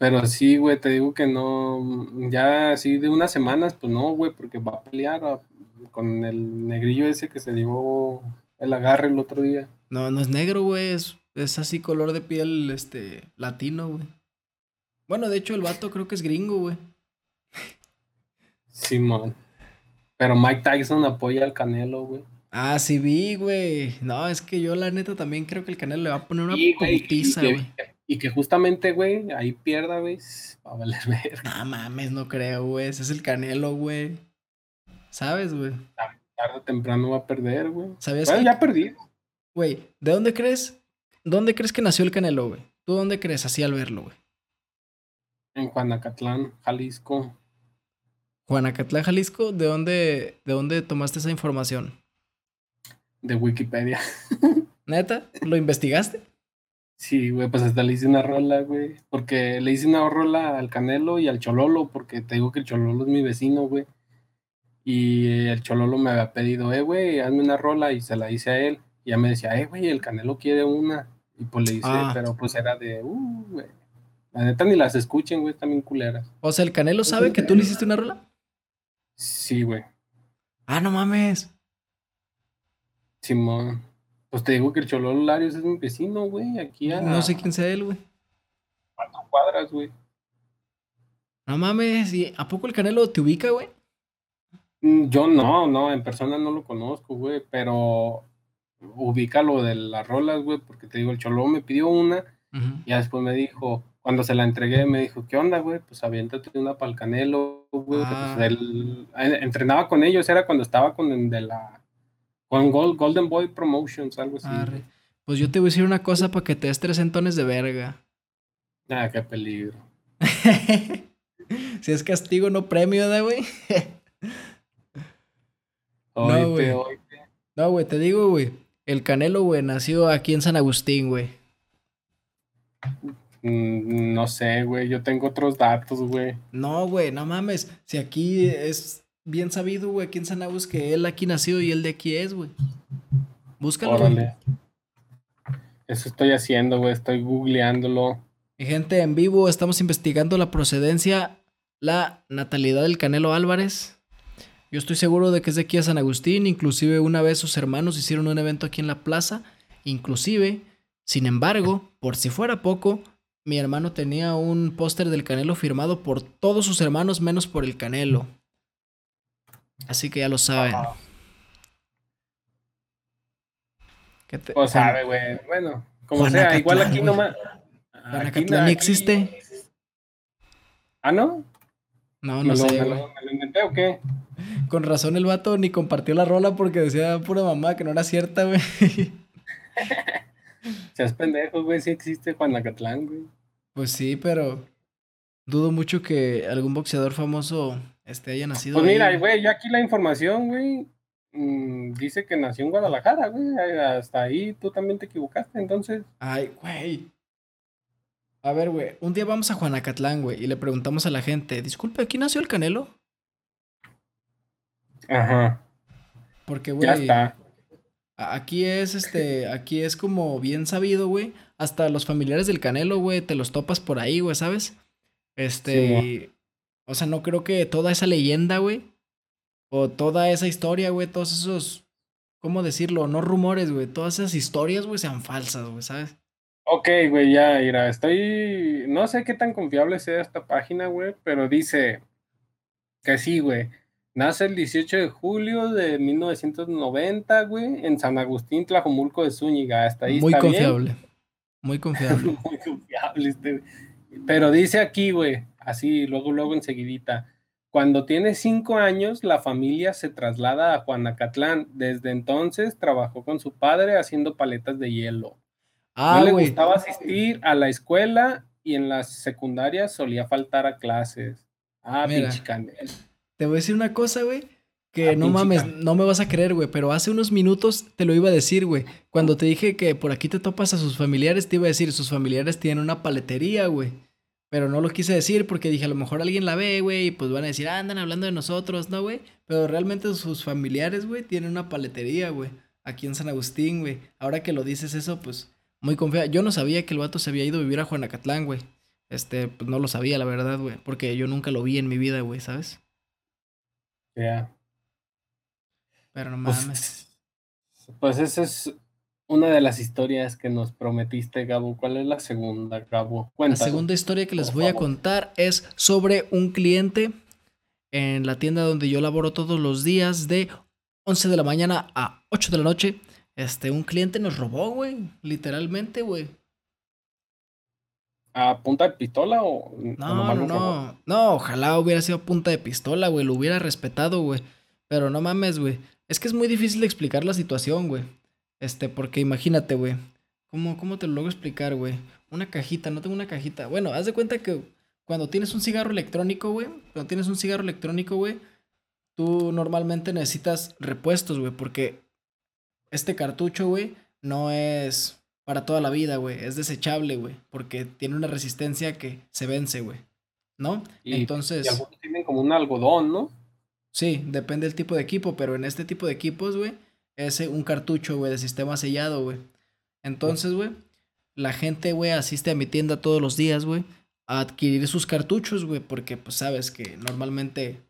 Speaker 2: Pero sí, güey, te digo que no. Ya así de unas semanas, pues no, güey, porque va a pelear a- con el negrillo ese que se dio el agarre el otro día.
Speaker 1: No, no es negro, güey, es, es así color de piel, este, latino, güey. Bueno, de hecho el vato creo que es gringo, güey.
Speaker 2: Simón. Pero Mike Tyson apoya al Canelo, güey.
Speaker 1: Ah, sí vi, güey. No, es que yo la neta también creo que el Canelo le va a poner una
Speaker 2: güey, y
Speaker 1: putiza,
Speaker 2: que-
Speaker 1: güey.
Speaker 2: Y que justamente, güey, ahí pierda, güey, va a valer ver.
Speaker 1: No mames, no creo, güey. Ese es el Canelo, güey. ¿Sabes, güey?
Speaker 2: Tarde o temprano va a perder, güey.
Speaker 1: ¿Sabías
Speaker 2: Bueno,
Speaker 1: que,
Speaker 2: ya perdí.
Speaker 1: güey, ¿de dónde crees? ¿Dónde crees que nació el Canelo, güey? ¿Tú dónde crees así al verlo, güey?
Speaker 2: En Juanacatlán, Jalisco.
Speaker 1: Juanacatlán, Jalisco, ¿de dónde, de dónde tomaste esa información?
Speaker 2: De Wikipedia.
Speaker 1: ¿Neta? ¿Lo investigaste?
Speaker 2: Sí, güey, pues hasta le hice una rola, güey. Porque le hice una rola al Canelo y al Chololo, porque te digo que el Chololo es mi vecino, güey. Y el Chololo me había pedido, eh, güey, hazme una rola y se la hice a él. Y ya me decía, eh, güey, el Canelo quiere una. Y pues le hice,
Speaker 1: Ah.
Speaker 2: pero pues era de, uh, güey. La neta ni las escuchen, güey, también culeras.
Speaker 1: O sea, ¿el Canelo sabe que tú le hiciste una rola?
Speaker 2: Sí, güey.
Speaker 1: Ah, no mames.
Speaker 2: Simón. Pues te digo que el Chololo Larios es mi vecino, güey, aquí a...
Speaker 1: No sé quién sea él, güey.
Speaker 2: cuadras, güey.
Speaker 1: No mames, ¿y ¿a poco el Canelo te ubica, güey?
Speaker 2: Mm, yo no, no, en persona no lo conozco, güey, pero ubica lo de las rolas, güey, porque te digo, el Cholo me pidió una
Speaker 1: Ujú.
Speaker 2: y ya después me dijo, cuando se la entregué, me dijo, ¿qué onda, güey? Pues aviéntate una pa'l Canelo, güey.
Speaker 1: Ah.
Speaker 2: Pues él eh, entrenaba con ellos, era cuando estaba con el de la con Gol- Golden Boy Promotions, algo así.
Speaker 1: Arre. Pues yo te voy a decir una cosa para que te des tres centones de verga.
Speaker 2: Ah, qué peligro.
Speaker 1: si es castigo, no premio, ¿da, güey?
Speaker 2: Oíte,
Speaker 1: güey. no, güey, te digo, güey. El Canelo, güey, nació aquí en San Agustín, güey.
Speaker 2: Mm, no sé, güey, yo tengo otros datos, güey.
Speaker 1: No, güey, no mames. Si aquí es bien sabido, güey, aquí en San Agus, que él aquí nació y él de aquí es, güey. Búscalo.
Speaker 2: Órale. Eso estoy haciendo, güey, estoy googleándolo.
Speaker 1: Y gente, en vivo estamos investigando la procedencia, la natalidad del Canelo Álvarez. Yo estoy seguro de que es de aquí a San Agustín. Inclusive una vez sus hermanos hicieron un evento aquí en la plaza. Inclusive, sin embargo, por si fuera poco, mi hermano tenía un póster del Canelo firmado por todos sus hermanos menos por el Canelo. Así que ya lo saben.
Speaker 2: Ajá.
Speaker 1: ¿Qué te-
Speaker 2: Pues
Speaker 1: Juan-
Speaker 2: sabe, güey. Bueno, como sea, igual aquí nomás.
Speaker 1: ¿Juanacatlán ni existe?
Speaker 2: Ah, ¿no?
Speaker 1: No,
Speaker 2: ¿Me
Speaker 1: no
Speaker 2: lo,
Speaker 1: sé,
Speaker 2: me lo- me lo inventé o qué?
Speaker 1: Con razón el vato ni compartió la rola porque decía pura mamá que no era cierta, güey.
Speaker 2: Seas pendejo, güey, sí existe Juanacatlán, güey.
Speaker 1: Pues sí, pero dudo mucho que algún boxeador famoso este haya nacido
Speaker 2: Pues mira, güey, yo aquí la información, güey, mm, dice que nació en Guadalajara, güey. Hasta ahí tú también te equivocaste, entonces.
Speaker 1: Ay, güey. A ver, güey, un día vamos a Juanacatlán, güey, y le preguntamos a la gente, disculpe, ¿aquí nació el Canelo?
Speaker 2: Ajá.
Speaker 1: Porque,
Speaker 2: Ya
Speaker 1: güey,
Speaker 2: está.
Speaker 1: a- aquí es, este, aquí es como bien sabido, güey. Hasta los familiares del Canelo, güey, te los topas por ahí, güey, ¿sabes? Este, y- o sea, no creo que toda esa leyenda, güey, o toda esa historia, güey, todos esos, ¿cómo decirlo? No rumores, güey, todas esas historias, güey, sean falsas, güey, ¿sabes?
Speaker 2: Ok, güey, ya, mira, estoy. No sé qué tan confiable sea esta página, güey, pero dice que sí, güey. Nace el 18 de julio de 1990, güey, en San Agustín, Tlajomulco de Zúñiga. Hasta ahí
Speaker 1: Muy
Speaker 2: está bien.
Speaker 1: confiable. Muy confiable.
Speaker 2: Muy confiable este. güey. Pero dice aquí, güey, así, luego, luego enseguidita. Cuando tiene cinco años, la familia se traslada a Juanacatlán. Desde entonces trabajó con su padre haciendo paletas de hielo.
Speaker 1: Ah,
Speaker 2: no le gustaba asistir a la escuela y en las secundarias solía faltar a clases. Ah, pinche.
Speaker 1: Te voy a decir una cosa, güey. Que no mames, no me vas a creer, güey. Pero hace unos minutos te lo iba a decir, güey. Cuando te dije que por aquí te topas a sus familiares, te iba a decir, sus familiares tienen una paletería, güey. Pero no lo quise decir porque dije, a lo mejor alguien la ve, güey, y pues van a decir, "Ah, andan hablando de nosotros, ¿no, güey? Pero realmente sus familiares, güey, tienen una paletería, güey. Aquí en San Agustín, güey. Ahora que lo dices eso, pues, muy confiado. Yo no sabía que el vato se había ido a vivir a Juanacatlán, güey. Este, pues no lo sabía, la verdad, güey. Porque yo nunca lo vi en mi vida, güey, ¿sabes?
Speaker 2: Ya.
Speaker 1: Pero no
Speaker 2: Pues,
Speaker 1: mames.
Speaker 2: pues esa es una de las historias que nos prometiste, Gabo. ¿Cuál es la segunda, Gabo?
Speaker 1: La
Speaker 2: Cuéntanos.
Speaker 1: segunda historia que les voy a contar es sobre un cliente en la tienda donde yo laboro todos los días de 11 de la mañana a 8 de la noche. Este, un cliente nos robó, güey. Literalmente, güey.
Speaker 2: ¿A punta de pistola o,
Speaker 1: No, no,
Speaker 2: robot?
Speaker 1: no. No, ojalá hubiera sido punta de pistola, güey. Lo hubiera respetado, güey. Pero no mames, güey. Es que es muy difícil de explicar la situación, güey. Este, porque imagínate, güey. ¿Cómo, ¿Cómo te lo logro explicar, güey? Una cajita, no tengo una cajita. Bueno, haz de cuenta que cuando tienes un cigarro electrónico, güey. Cuando tienes un cigarro electrónico, güey. Tú normalmente necesitas repuestos, güey. Porque este cartucho, güey, no es para toda la vida, güey. Es desechable, güey. Porque tiene una resistencia que se vence, güey. ¿No?
Speaker 2: Y-
Speaker 1: Entonces,
Speaker 2: Y algunos tienen como un algodón, ¿no?
Speaker 1: Sí, depende del tipo de equipo, pero en este tipo de equipos, güey, es eh, un cartucho, güey, de sistema sellado, güey. Entonces, güey, la gente, güey, asiste a mi tienda todos los días, güey, a adquirir sus cartuchos, güey, porque, pues, sabes que normalmente,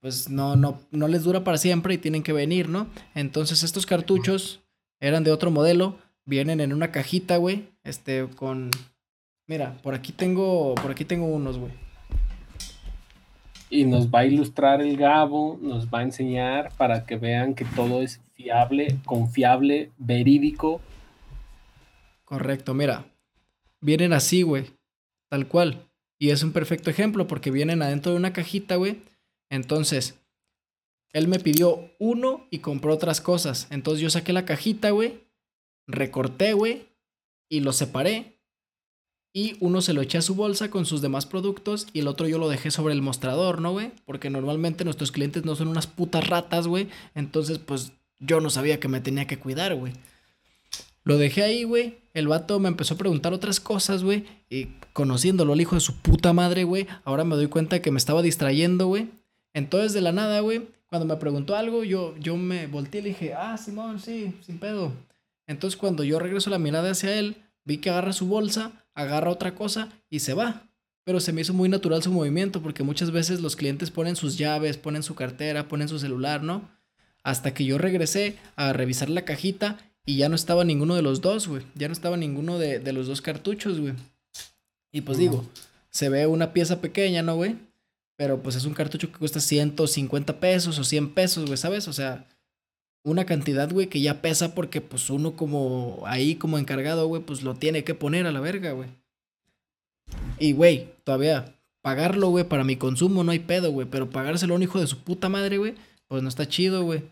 Speaker 1: pues, no, no, no les dura para siempre y tienen que venir, ¿no? Entonces, estos cartuchos eran de otro modelo, vienen en una cajita, güey, este, con, Mira, por aquí tengo, por aquí tengo unos, güey.
Speaker 2: Y nos va a ilustrar el Gabo, nos va a enseñar para que vean que todo es fiable, confiable, verídico.
Speaker 1: Correcto, mira. Vienen así, güey. Tal cual. Y es un perfecto ejemplo porque vienen adentro de una cajita, güey. Entonces, él me pidió uno y compró otras cosas. Entonces yo saqué la cajita, güey. Recorté, güey. Y lo separé. Y uno se lo eché a su bolsa con sus demás productos y el otro yo lo dejé sobre el mostrador, ¿no, güey? Porque normalmente nuestros clientes no son unas putas ratas, güey. Entonces, pues yo no sabía que me tenía que cuidar, güey. Lo dejé ahí, güey. El vato me empezó a preguntar otras cosas, güey. Y conociéndolo, el hijo de su puta madre, güey. Ahora me doy cuenta que me estaba distrayendo, güey. Entonces, de la nada, güey, cuando me preguntó algo, yo, yo me volteé y le dije, ah, Simón, sí, sin pedo. Entonces, cuando yo regreso la mirada hacia él, vi que agarra su bolsa, agarra otra cosa y se va. Pero se me hizo muy natural su movimiento porque muchas veces los clientes ponen sus llaves, ponen su cartera, ponen su celular, ¿no? Hasta que yo regresé a revisar la cajita y ya no estaba ninguno de los dos, güey. Ya no estaba ninguno de, de los dos cartuchos, güey. Y pues digo, se ve una pieza pequeña, ¿no, güey? Pero pues es un cartucho que cuesta 150 pesos o 100 pesos, güey, ¿sabes? O sea, una cantidad, güey, que ya pesa porque pues uno como ahí como encargado, güey, pues lo tiene que poner a la verga, güey. Y, güey, todavía pagarlo, güey, para mi consumo no hay pedo, güey, pero pagárselo a un hijo de su puta madre, güey, pues no está chido, güey.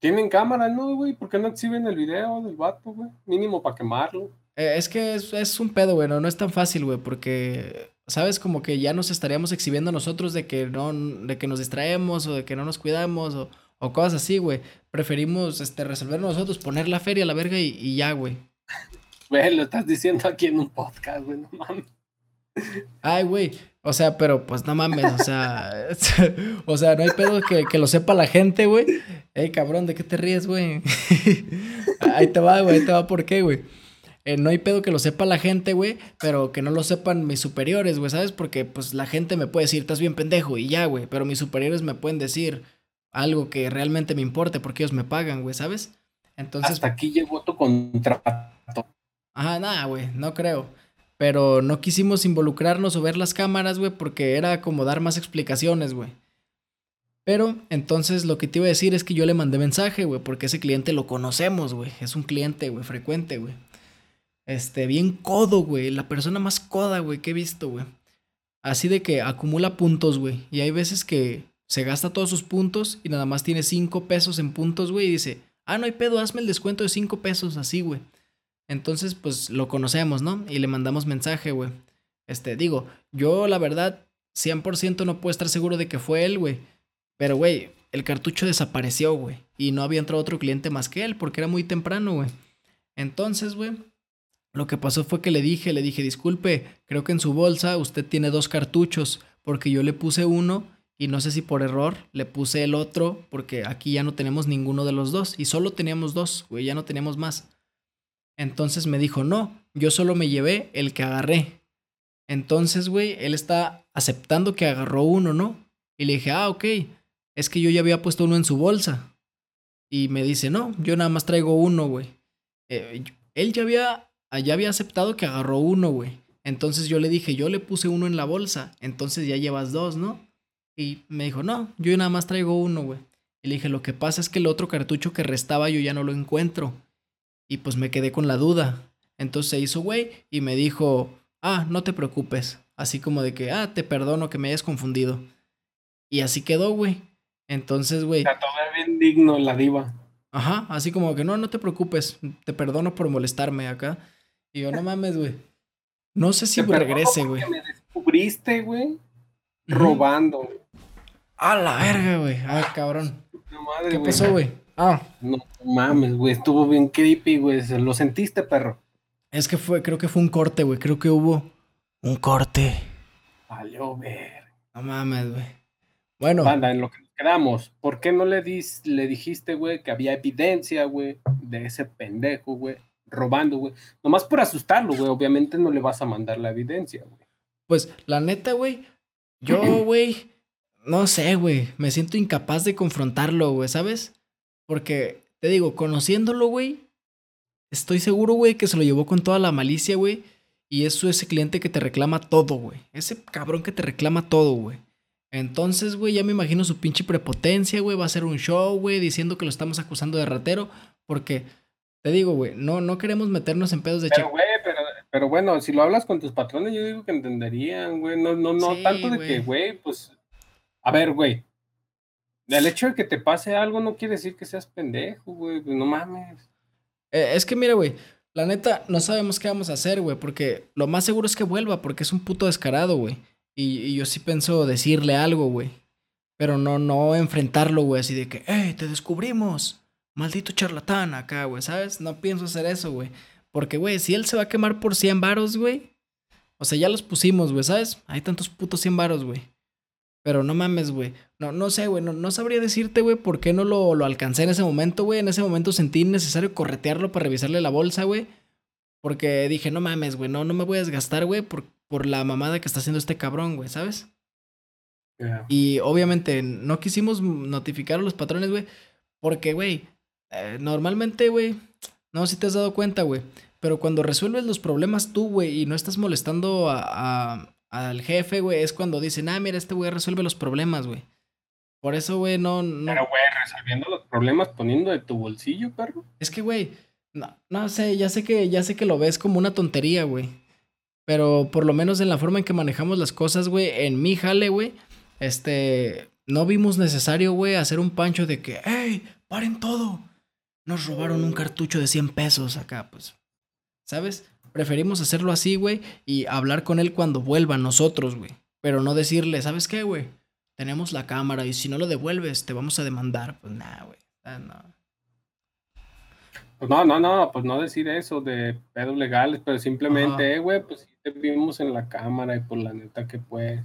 Speaker 2: Tienen cámara, ¿no, güey? ¿Por qué no exhiben el video del vato, güey? Mínimo para quemarlo.
Speaker 1: Eh, es que es, es, un pedo, güey, no, no es tan fácil, güey, porque, ¿sabes? Como que ya nos estaríamos exhibiendo nosotros de que no, de que nos distraemos o de que no nos cuidamos o o cosas así, güey. Preferimos este, resolver nosotros, poner la feria a la verga y, y ya, güey.
Speaker 2: Güey, lo estás diciendo aquí en un podcast, güey, no mames.
Speaker 1: Ay, güey. O sea, pero pues no mames, o sea. o sea, no hay pedo que, que lo sepa la gente, güey. Ey, cabrón, ¿de qué te ríes, güey? ahí te va, güey, ahí te va, ¿por qué, güey? Eh, no hay pedo que lo sepa la gente, güey, pero que no lo sepan mis superiores, güey, ¿sabes? Porque pues la gente me puede decir, estás bien pendejo y ya, güey, pero mis superiores me pueden decir, algo que realmente me importe porque ellos me pagan, güey, ¿sabes?
Speaker 2: Entonces. Hasta aquí llegó tu contrato.
Speaker 1: Ajá, nada, güey, no creo. Pero no quisimos involucrarnos o ver las cámaras, güey, porque era como dar más explicaciones, güey. Pero entonces lo que te iba a decir es que yo le mandé mensaje, güey, porque ese cliente lo conocemos, güey. Es un cliente, güey, frecuente, güey. Este, bien codo, güey. La persona más coda, güey, que he visto, güey. Así de que acumula puntos, güey. Y hay veces que se gasta todos sus puntos y nada más tiene 5 pesos en puntos, güey, y dice, ah, no hay pedo, hazme el descuento de 5 pesos, así, güey. Entonces, pues lo conocemos, ¿no? Y le mandamos mensaje, güey. Este, digo, yo la verdad, 100% no puedo estar seguro de que fue él, güey. Pero, güey, el cartucho desapareció, güey. Y no había entrado otro cliente más que él, porque era muy temprano, güey. Entonces, güey, lo que pasó fue que le dije, le dije, disculpe, creo que en su bolsa usted tiene dos cartuchos, porque yo le puse uno y no sé si por error le puse el otro porque aquí ya no tenemos ninguno de los dos y solo teníamos dos, güey, ya no teníamos más. Entonces me dijo, no, yo solo me llevé el que agarré. Entonces, güey, él está aceptando que agarró uno, ¿no? Y le dije, ah, ok, es que yo ya había puesto uno en su bolsa. Y me dice, no, yo nada más traigo uno, güey. Eh, él ya había, ya había aceptado que agarró uno, güey. Entonces yo le dije, yo le puse uno en la bolsa, entonces ya llevas dos, ¿no? Y me dijo, no, yo nada más traigo uno, güey. Y le dije, lo que pasa es que el otro cartucho que restaba yo ya no lo encuentro. Y pues me quedé con la duda. Entonces se hizo, güey, y me dijo, ah, no te preocupes. Así como de que, ah, te perdono que me hayas confundido. Y así quedó, güey. Entonces, güey.
Speaker 2: todo bien digno la diva.
Speaker 1: Ajá, así como que no, no te preocupes, te perdono por molestarme acá. Y yo, no mames, güey. No sé si regrese, güey.
Speaker 2: Me descubriste, güey, robando.
Speaker 1: A la verga, güey. Ay, cabrón. ¿Qué pasó, güey? Ah.
Speaker 2: No mames, güey. Estuvo bien creepy, güey. ¿Lo sentiste, perro?
Speaker 1: Es que fue, creo que fue un corte, güey. Creo que hubo un corte.
Speaker 2: Valió ver.
Speaker 1: No mames, güey. Bueno.
Speaker 2: Banda, en lo que nos quedamos, ¿por qué no le, dis, le dijiste, güey, que había evidencia, güey, de ese pendejo, güey, robando, güey? Nomás por asustarlo, güey. Obviamente no le vas a mandar la evidencia, güey.
Speaker 1: Pues, la neta, güey. Yo, güey no sé, güey. Me siento incapaz de confrontarlo, güey, ¿sabes? Porque, te digo, conociéndolo, güey, estoy seguro, güey, que se lo llevó con toda la malicia, güey. Y es ese cliente que te reclama todo, güey. Ese cabrón que te reclama todo, güey. Entonces, güey, ya me imagino su pinche prepotencia, güey. Va a hacer un show, güey, diciendo que lo estamos acusando de ratero. Porque, te digo, güey, no, no queremos meternos en pedos de
Speaker 2: Pero, güey, pero, pero bueno, si lo hablas con tus patrones, yo digo que entenderían, güey. No, no, no
Speaker 1: Sí,
Speaker 2: tanto de que, güey, pues. A ver, güey. El hecho de que te pase algo no quiere decir que seas pendejo, güey. Pues no mames.
Speaker 1: Eh, es que mira, güey, la neta, no sabemos qué vamos a hacer, güey, porque lo más seguro es que vuelva, porque es un puto descarado, güey. Y, yo sí pienso decirle algo, güey. Pero no, no enfrentarlo, güey, así de que, ¡Ey, te descubrimos! Maldito charlatán acá, güey, ¿sabes? No pienso hacer eso, güey. Porque, güey, si él se va a quemar por 100 varos, güey. O sea, ya los pusimos, güey, ¿sabes? Hay tantos putos 100 varos, güey. Pero no mames, güey. No, no sé, güey. No, no sabría decirte, güey, por qué no lo, lo alcancé en ese momento, güey. En ese momento sentí necesario corretearlo para revisarle la bolsa, güey. Porque dije, no mames, güey. No, no me voy a desgastar, güey, por, por la mamada que está haciendo este cabrón, güey, ¿sabes? Y obviamente no quisimos notificar a los patrones, güey. Porque, güey, eh, normalmente, güey, no si te has dado cuenta, güey. Pero cuando resuelves los problemas tú, güey, y no estás molestando a, a- al jefe, güey, es cuando dicen, ah, mira, este güey resuelve los problemas, güey. Por eso, güey, no, no.
Speaker 2: Pero, güey, resolviendo los problemas poniendo de tu bolsillo, perro.
Speaker 1: Es que, güey, no, no sé, ya sé que, ya sé que lo ves como una tontería, güey. Pero por lo menos en la forma en que manejamos las cosas, güey, en mi jale, güey, este, no vimos necesario, güey, hacer un pancho de que, ¡Ey! ¡Paren todo! Nos robaron un cartucho de 100 pesos acá, pues. ¿Sabes? Preferimos hacerlo así, güey, y hablar con él cuando vuelva nosotros, güey. Pero no decirle, ¿sabes qué, güey? Tenemos la cámara y si no lo devuelves, te vamos a demandar. Pues nada, güey. Ah, no.
Speaker 2: Pues no, no, no, pues no decir eso de pedos legales, pero simplemente, eh, güey, pues sí te vimos en la cámara y por la neta que pues.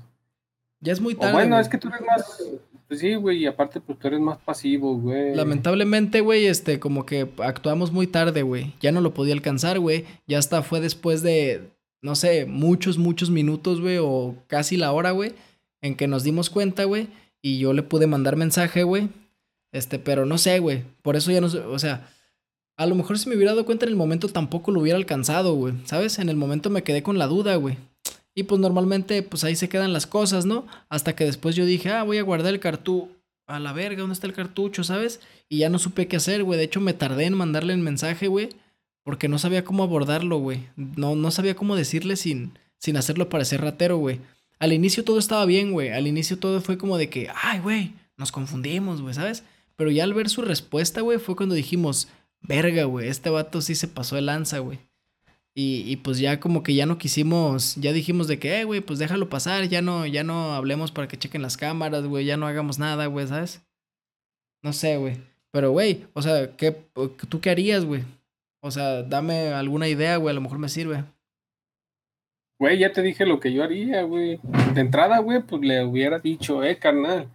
Speaker 1: Ya es muy
Speaker 2: O
Speaker 1: tarde.
Speaker 2: bueno,
Speaker 1: güey.
Speaker 2: es que tú eres más, pues sí, güey, y aparte pues tú eres más pasivo, güey.
Speaker 1: Lamentablemente, güey, este, como que actuamos muy tarde, güey. Ya no lo podía alcanzar, güey. Ya hasta fue después de, no sé, muchos, muchos minutos, güey, o casi la hora, güey, en que nos dimos cuenta, güey. Y yo le pude mandar mensaje, güey. Este, pero no sé, güey. Por eso ya no sé, o sea, a lo mejor si me hubiera dado cuenta en el momento tampoco lo hubiera alcanzado, güey. ¿Sabes? En el momento me quedé con la duda, güey. Y pues normalmente, pues ahí se quedan las cosas, ¿no? Hasta que después yo dije, ah, voy a guardar el cartucho. A la verga, ¿dónde está el cartucho, sabes? Y ya no supe qué hacer, güey. De hecho, me tardé en mandarle el mensaje, güey. Porque no sabía cómo abordarlo, güey. No, no sabía cómo decirle sin, sin hacerlo parecer ratero, güey. Al inicio todo estaba bien, güey. Al inicio todo fue como de que, ay, güey, nos confundimos, güey, ¿sabes? Pero ya al ver su respuesta, güey, fue cuando dijimos, verga, güey, este vato sí se pasó de lanza, güey. Y, y pues ya como que ya no quisimos, ya dijimos de que, eh, güey, pues déjalo pasar, ya no, ya no hablemos para que chequen las cámaras, güey, ya no hagamos nada, güey, ¿sabes? No sé, güey. Pero, güey, o sea, ¿qué, ¿tú qué harías, güey? O sea, dame alguna idea, güey, a lo mejor me sirve.
Speaker 2: Güey, ya te dije lo que yo haría, güey. De entrada, güey, pues le hubiera dicho, eh, carnal,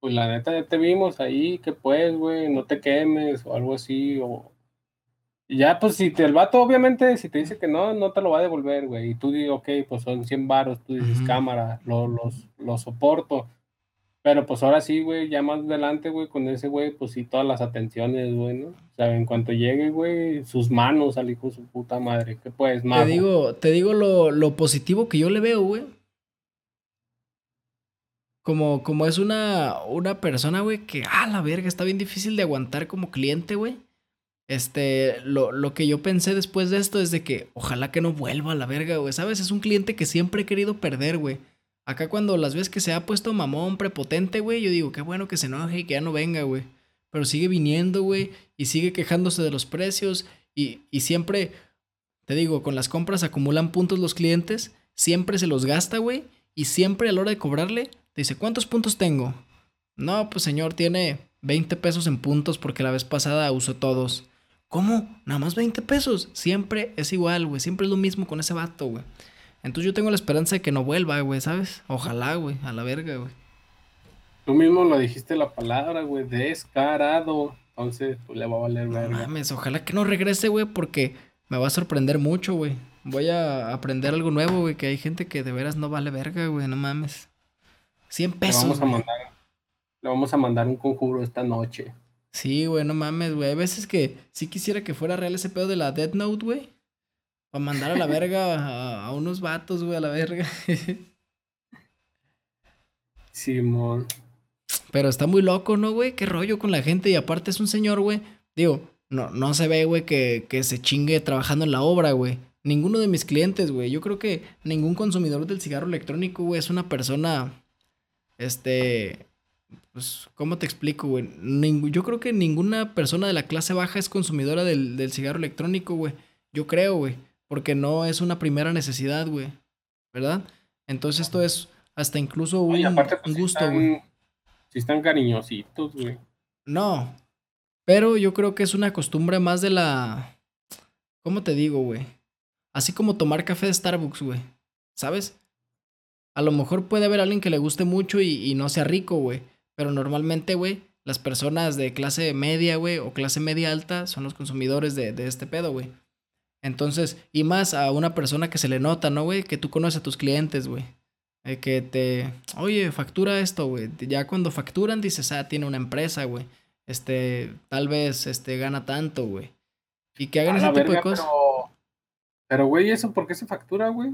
Speaker 2: pues la neta ya te vimos ahí, que pues, güey, no te quemes o algo así, o... Ya, pues si te, el vato, obviamente, si te dice que no, no te lo va a devolver, güey. Y tú dices, ok, pues son 100 varos, tú dices, cámara, lo, los, lo soporto. Pero pues ahora sí, güey, ya más adelante, güey, con ese güey, pues sí, todas las atenciones, güey, ¿no? O sea, en cuanto llegue, güey, sus manos al hijo de su puta madre, que pues,
Speaker 1: Te
Speaker 2: mago.
Speaker 1: digo, te digo lo, lo positivo que yo le veo, güey. Como, como es una, una persona, güey, que, ah, la verga, está bien difícil de aguantar como cliente, güey. Este, lo, lo que yo pensé después de esto es de que ojalá que no vuelva a la verga, güey. ¿Sabes? Es un cliente que siempre he querido perder, güey. Acá cuando las veces que se ha puesto mamón, prepotente, güey, yo digo, qué bueno que se enoje y que ya no venga, güey. Pero sigue viniendo, güey, y sigue quejándose de los precios. Y, y siempre, te digo, con las compras acumulan puntos los clientes, siempre se los gasta, güey. Y siempre a la hora de cobrarle, te dice, ¿cuántos puntos tengo? No, pues señor, tiene 20 pesos en puntos porque la vez pasada usó todos. ¿Cómo? ¿Nada más 20 pesos? Siempre es igual, güey. Siempre es lo mismo con ese vato, güey. Entonces yo tengo la esperanza de que no vuelva, güey, ¿sabes? Ojalá, güey, a la verga, güey.
Speaker 2: Tú mismo lo dijiste la palabra, güey, descarado. Entonces, pues le va a valer
Speaker 1: No
Speaker 2: verga.
Speaker 1: mames, ojalá que no regrese, güey, porque me va a sorprender mucho, güey. Voy a aprender algo nuevo, güey, que hay gente que de veras no vale verga, güey, no mames. 100
Speaker 2: Le
Speaker 1: pesos,
Speaker 2: vamos a
Speaker 1: güey.
Speaker 2: mandar, le vamos a mandar un conjuro esta noche.
Speaker 1: Sí, güey, no mames, güey. Hay veces que sí quisiera que fuera real ese pedo de la Death Note, güey. Para mandar a la verga a, unos vatos, güey, a la verga.
Speaker 2: Simón.
Speaker 1: Pero está muy loco, ¿no, güey? Qué rollo con la gente. Y aparte es un señor, güey. Digo, no, no se ve, güey, que, que se chingue trabajando en la obra, güey. Ninguno de mis clientes, güey. Yo creo que ningún consumidor del cigarro electrónico, güey, es una persona. Este. Pues, ¿cómo te explico, güey? yo creo que ninguna persona de la clase baja es consumidora del, del cigarro electrónico, güey. Yo creo, güey. Porque no es una primera necesidad, güey. ¿Verdad? Entonces esto es hasta incluso un,
Speaker 2: pues, gusto, güey. Si están cariñositos, güey.
Speaker 1: No. Pero yo creo que es una costumbre más de la. ¿Cómo te digo, güey? Así como tomar café de Starbucks, güey. ¿Sabes? A lo mejor puede haber alguien que le guste mucho y, no sea rico, güey. Pero normalmente, güey, las personas de clase media, güey, o clase media alta son los consumidores de, de este pedo, güey. Entonces, y más a una persona que se le nota, ¿no, güey? Que tú conoces a tus clientes, güey. Eh, que te, oye, factura esto, güey. Ya cuando facturan dices, ah, tiene una empresa, güey. Este, tal vez, este, gana tanto, güey. Y que hagan ese tipo de cosas.
Speaker 2: Pero, güey, ¿eso por qué se factura, güey?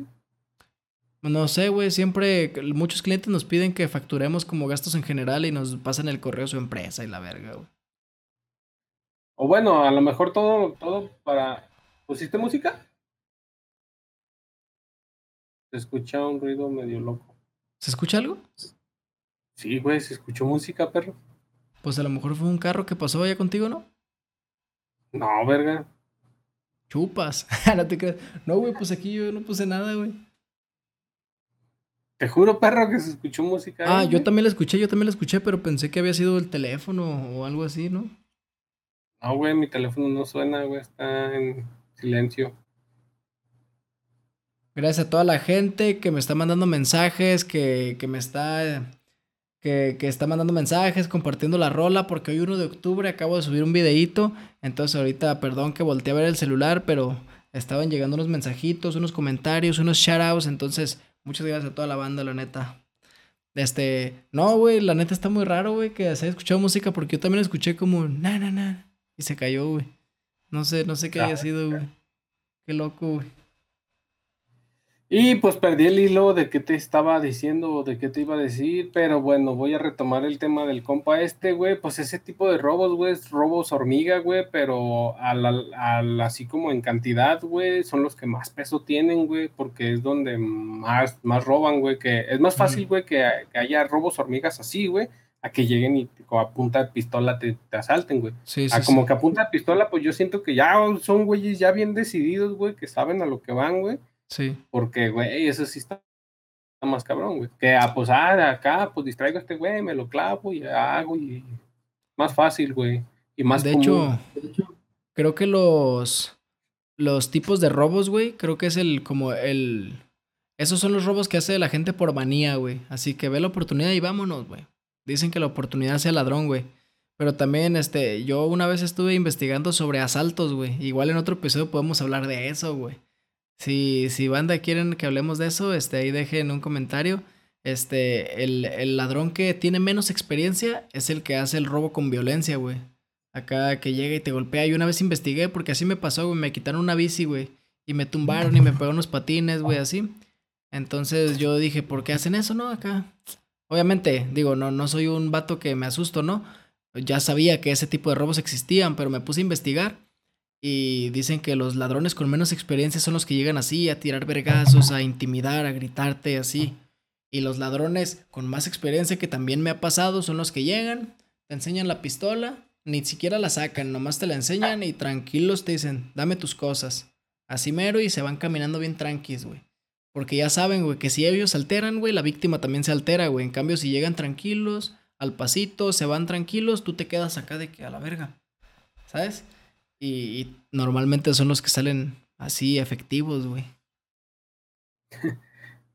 Speaker 1: No sé, güey, siempre muchos clientes nos piden que facturemos como gastos en general y nos pasan el correo su empresa y la verga, güey.
Speaker 2: O bueno, a lo mejor todo, todo para... ¿Pusiste música? Se escucha un ruido medio loco.
Speaker 1: ¿Se escucha algo?
Speaker 2: Sí, güey, se escuchó música, perro.
Speaker 1: Pues a lo mejor fue un carro que pasó allá contigo, ¿no?
Speaker 2: No, verga.
Speaker 1: Chupas. no te creas. No, güey, pues aquí yo no puse nada, güey.
Speaker 2: Te juro, perro, que se escuchó música.
Speaker 1: Ah, yo también la escuché, yo también la escuché, pero pensé que había sido el teléfono o algo así, ¿no?
Speaker 2: No, güey, mi teléfono no suena, güey, está en silencio.
Speaker 1: Gracias a toda la gente que me está mandando mensajes, que, que me está. Que, que, está mandando mensajes, compartiendo la rola, porque hoy 1 de octubre acabo de subir un videíto. Entonces, ahorita, perdón que volteé a ver el celular, pero estaban llegando unos mensajitos, unos comentarios, unos shoutouts. Entonces, muchas gracias a toda la banda, la neta. Este, no, güey, la neta está muy raro, güey, que se haya escuchado música, porque yo también escuché como na, na, na, y se cayó, güey. No sé, no sé qué haya sido, güey. Qué loco, güey.
Speaker 2: Y pues perdí el hilo de qué te estaba diciendo o de qué te iba a decir, pero bueno, voy a retomar el tema del compa este, güey. Pues ese tipo de robos, güey, es robos hormiga, güey, pero al, así como en cantidad, güey, son los que más peso tienen, güey, porque es donde más, más roban, güey, que es más fácil, güey, que, haya robos hormigas así, güey, a que lleguen y a punta de pistola te, asalten, güey. Sí, sí, a como que a punta de pistola, pues yo siento que ya son güeyes ya bien decididos, güey, que saben a lo que van, güey
Speaker 1: Sí.
Speaker 2: Porque, güey, eso sí está más cabrón, güey. Que a ah, pues, ah, acá, pues distraigo a este güey, me lo clavo y hago y más fácil, güey. Y más
Speaker 1: de hecho, creo que los los tipos de robos, güey, creo que es el como el esos son los robos que hace la gente por manía, güey. Así que ve la oportunidad y vámonos, güey. Dicen que la oportunidad sea ladrón, güey. Pero también, este, yo una vez estuve investigando sobre asaltos, güey. Igual en otro episodio podemos hablar de eso, güey. Si, si banda quieren que hablemos de eso, este, ahí dejen un comentario. Este, el, el ladrón que tiene menos experiencia es el que hace el robo con violencia, güey. Acá que llega y te golpea. Y una vez investigué porque así me pasó, güey. Me quitaron una bici, güey. Y me tumbaron y me pegaron unos patines, güey, así. Entonces yo dije, ¿por qué hacen eso, no? Acá. Obviamente, digo, no, no soy un vato que me asusto, ¿no? Ya sabía que ese tipo de robos existían, pero me puse a investigar. Y dicen que los ladrones con menos experiencia son los que llegan así a tirar vergazos, a intimidar, a gritarte así. Y los ladrones con más experiencia que también me ha pasado son los que llegan, te enseñan la pistola, ni siquiera la sacan, nomás te la enseñan y tranquilos te dicen, dame tus cosas. Así mero y se van caminando bien tranquilos, güey. Porque ya saben, güey, que si ellos alteran, güey, la víctima también se altera, güey. En cambio, si llegan tranquilos, al pasito, se van tranquilos, tú te quedas acá de que a la verga. ¿Sabes? Y, normalmente son los que salen así efectivos, güey.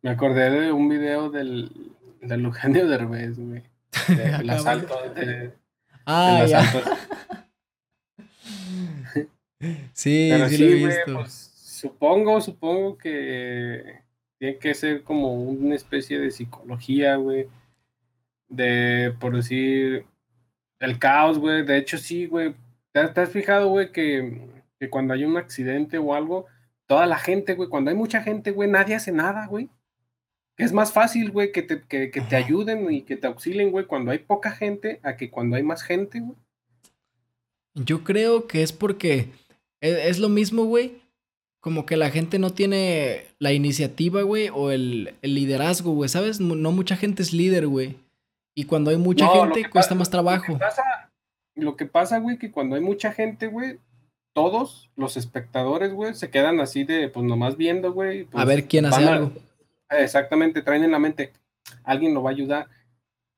Speaker 2: Me acordé de un video del, del Eugenio Derbez, güey. Del asalto de,
Speaker 1: ah, ya. sí, sí, lo he visto.
Speaker 2: pues, supongo, supongo que tiene que ser como una especie de psicología, güey. De, por decir, el caos, güey. De hecho, sí, güey ¿Te, has fijado, güey, que, cuando hay un accidente o algo, toda la gente, güey, cuando hay mucha gente, güey, nadie hace nada, güey. Es más fácil, güey, que te, que, que te ayuden y que te auxilien, güey, cuando hay poca gente a que cuando hay más gente, güey.
Speaker 1: Yo creo que es porque e, es, lo mismo, güey. Como que la gente no tiene la iniciativa, güey, o el, el liderazgo, güey, ¿sabes? No mucha gente es líder, güey. Y cuando hay mucha gente, cuesta más trabajo.
Speaker 2: Lo que, pasa, lo que pasa, güey, que cuando hay mucha gente, güey, todos los espectadores, güey, se quedan así de, pues nomás viendo, güey.
Speaker 1: a ver
Speaker 2: pues,
Speaker 1: quién hace algo.
Speaker 2: exactamente, traen en la mente, alguien lo va a ayudar.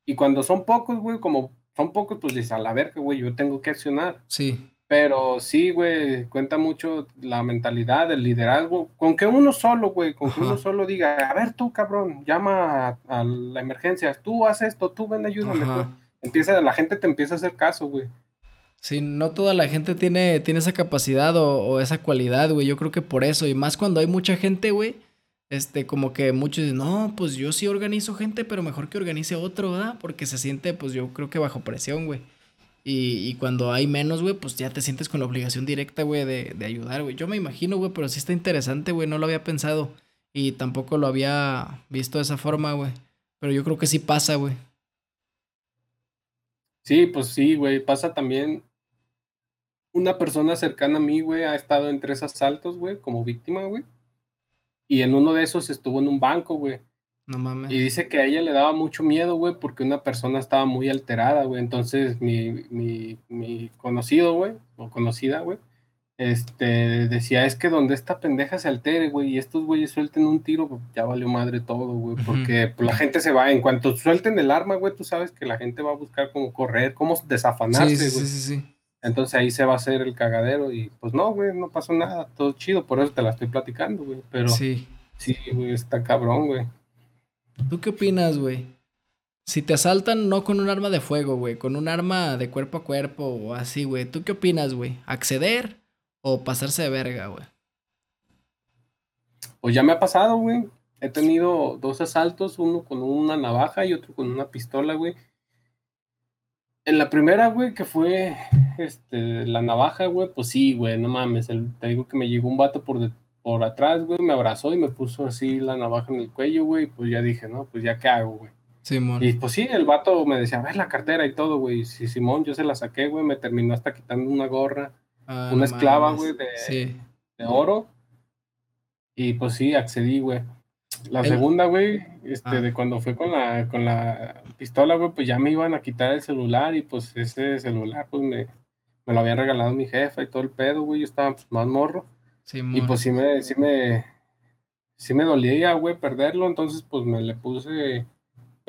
Speaker 2: Y cuando son pocos, güey, como son pocos, pues dices, a la verga, güey, yo tengo que accionar.
Speaker 1: Sí.
Speaker 2: Pero sí, güey, cuenta mucho la mentalidad, el liderazgo. Con que uno solo, güey, con que uno solo diga, a ver tú, cabrón, llama a, la emergencia, tú haces esto, tú ven, ayúdame. Empieza, la gente te empieza a hacer caso, güey.
Speaker 1: Sí, no toda la gente tiene, tiene esa capacidad o, esa cualidad, güey. Yo creo que por eso, y más cuando hay mucha gente, güey, este, como que muchos dicen, no, pues yo sí organizo gente, pero mejor que organice otro, ¿verdad? Porque se siente, pues yo creo que bajo presión, güey. Y, y, cuando hay menos, güey, pues ya te sientes con la obligación directa, güey, de, de ayudar, güey. Yo me imagino, güey, pero sí está interesante, güey, no lo había pensado. Y tampoco lo había visto de esa forma, güey. Pero yo creo que sí pasa, güey.
Speaker 2: Sí, pues sí, güey, pasa también una persona cercana a mí, güey, ha estado en tres asaltos, güey, como víctima, güey. Y en uno de esos estuvo en un banco, güey.
Speaker 1: No mames.
Speaker 2: Y dice que a ella le daba mucho miedo, güey, porque una persona estaba muy alterada, güey. Entonces mi, mi, mi conocido, güey, o conocida, güey, este, decía, es que donde esta pendeja se altere, güey, y estos güeyes suelten un tiro, pues, ya valió madre todo, güey, porque pues, la gente se va, en cuanto suelten el arma, güey, tú sabes que la gente va a buscar cómo correr, cómo desafanarse, güey. Sí, sí, sí. Entonces ahí se va a hacer el cagadero y pues no, güey, no pasó nada, todo chido, por eso te la estoy platicando, güey. Pero sí, sí, güey, está cabrón, güey.
Speaker 1: ¿Tú qué opinas, güey? Si te asaltan no con un arma de fuego, güey, con un arma de cuerpo a cuerpo o así, güey, ¿tú qué opinas, güey? ¿Acceder o pasarse de verga, güey?
Speaker 2: Pues ya me ha pasado, güey. He tenido dos asaltos, uno con una navaja y otro con una pistola, güey. En la primera, güey, que fue este, la navaja, güey, pues sí, güey, no mames. te digo que me llegó un vato por, por atrás, güey, me abrazó y me puso así la navaja en el cuello, güey. Pues ya dije, no, pues ya qué hago, güey. Simón. Y pues sí, el vato me decía, ver la cartera y todo, güey. Sí, Simón, yo se la saqué, güey, me terminó hasta quitando una gorra, ah, una esclava, güey, de, de oro. Y pues sí, accedí, güey. La segunda, güey, este, ah. de cuando fue con la, con la pistola, güey, pues ya me iban a quitar el celular y pues ese celular, pues me, me lo habían regalado mi jefa y todo el pedo, güey, yo estaba pues, más morro. y pues sí me, sí me, sí me dolía, güey, perderlo, entonces pues me le puse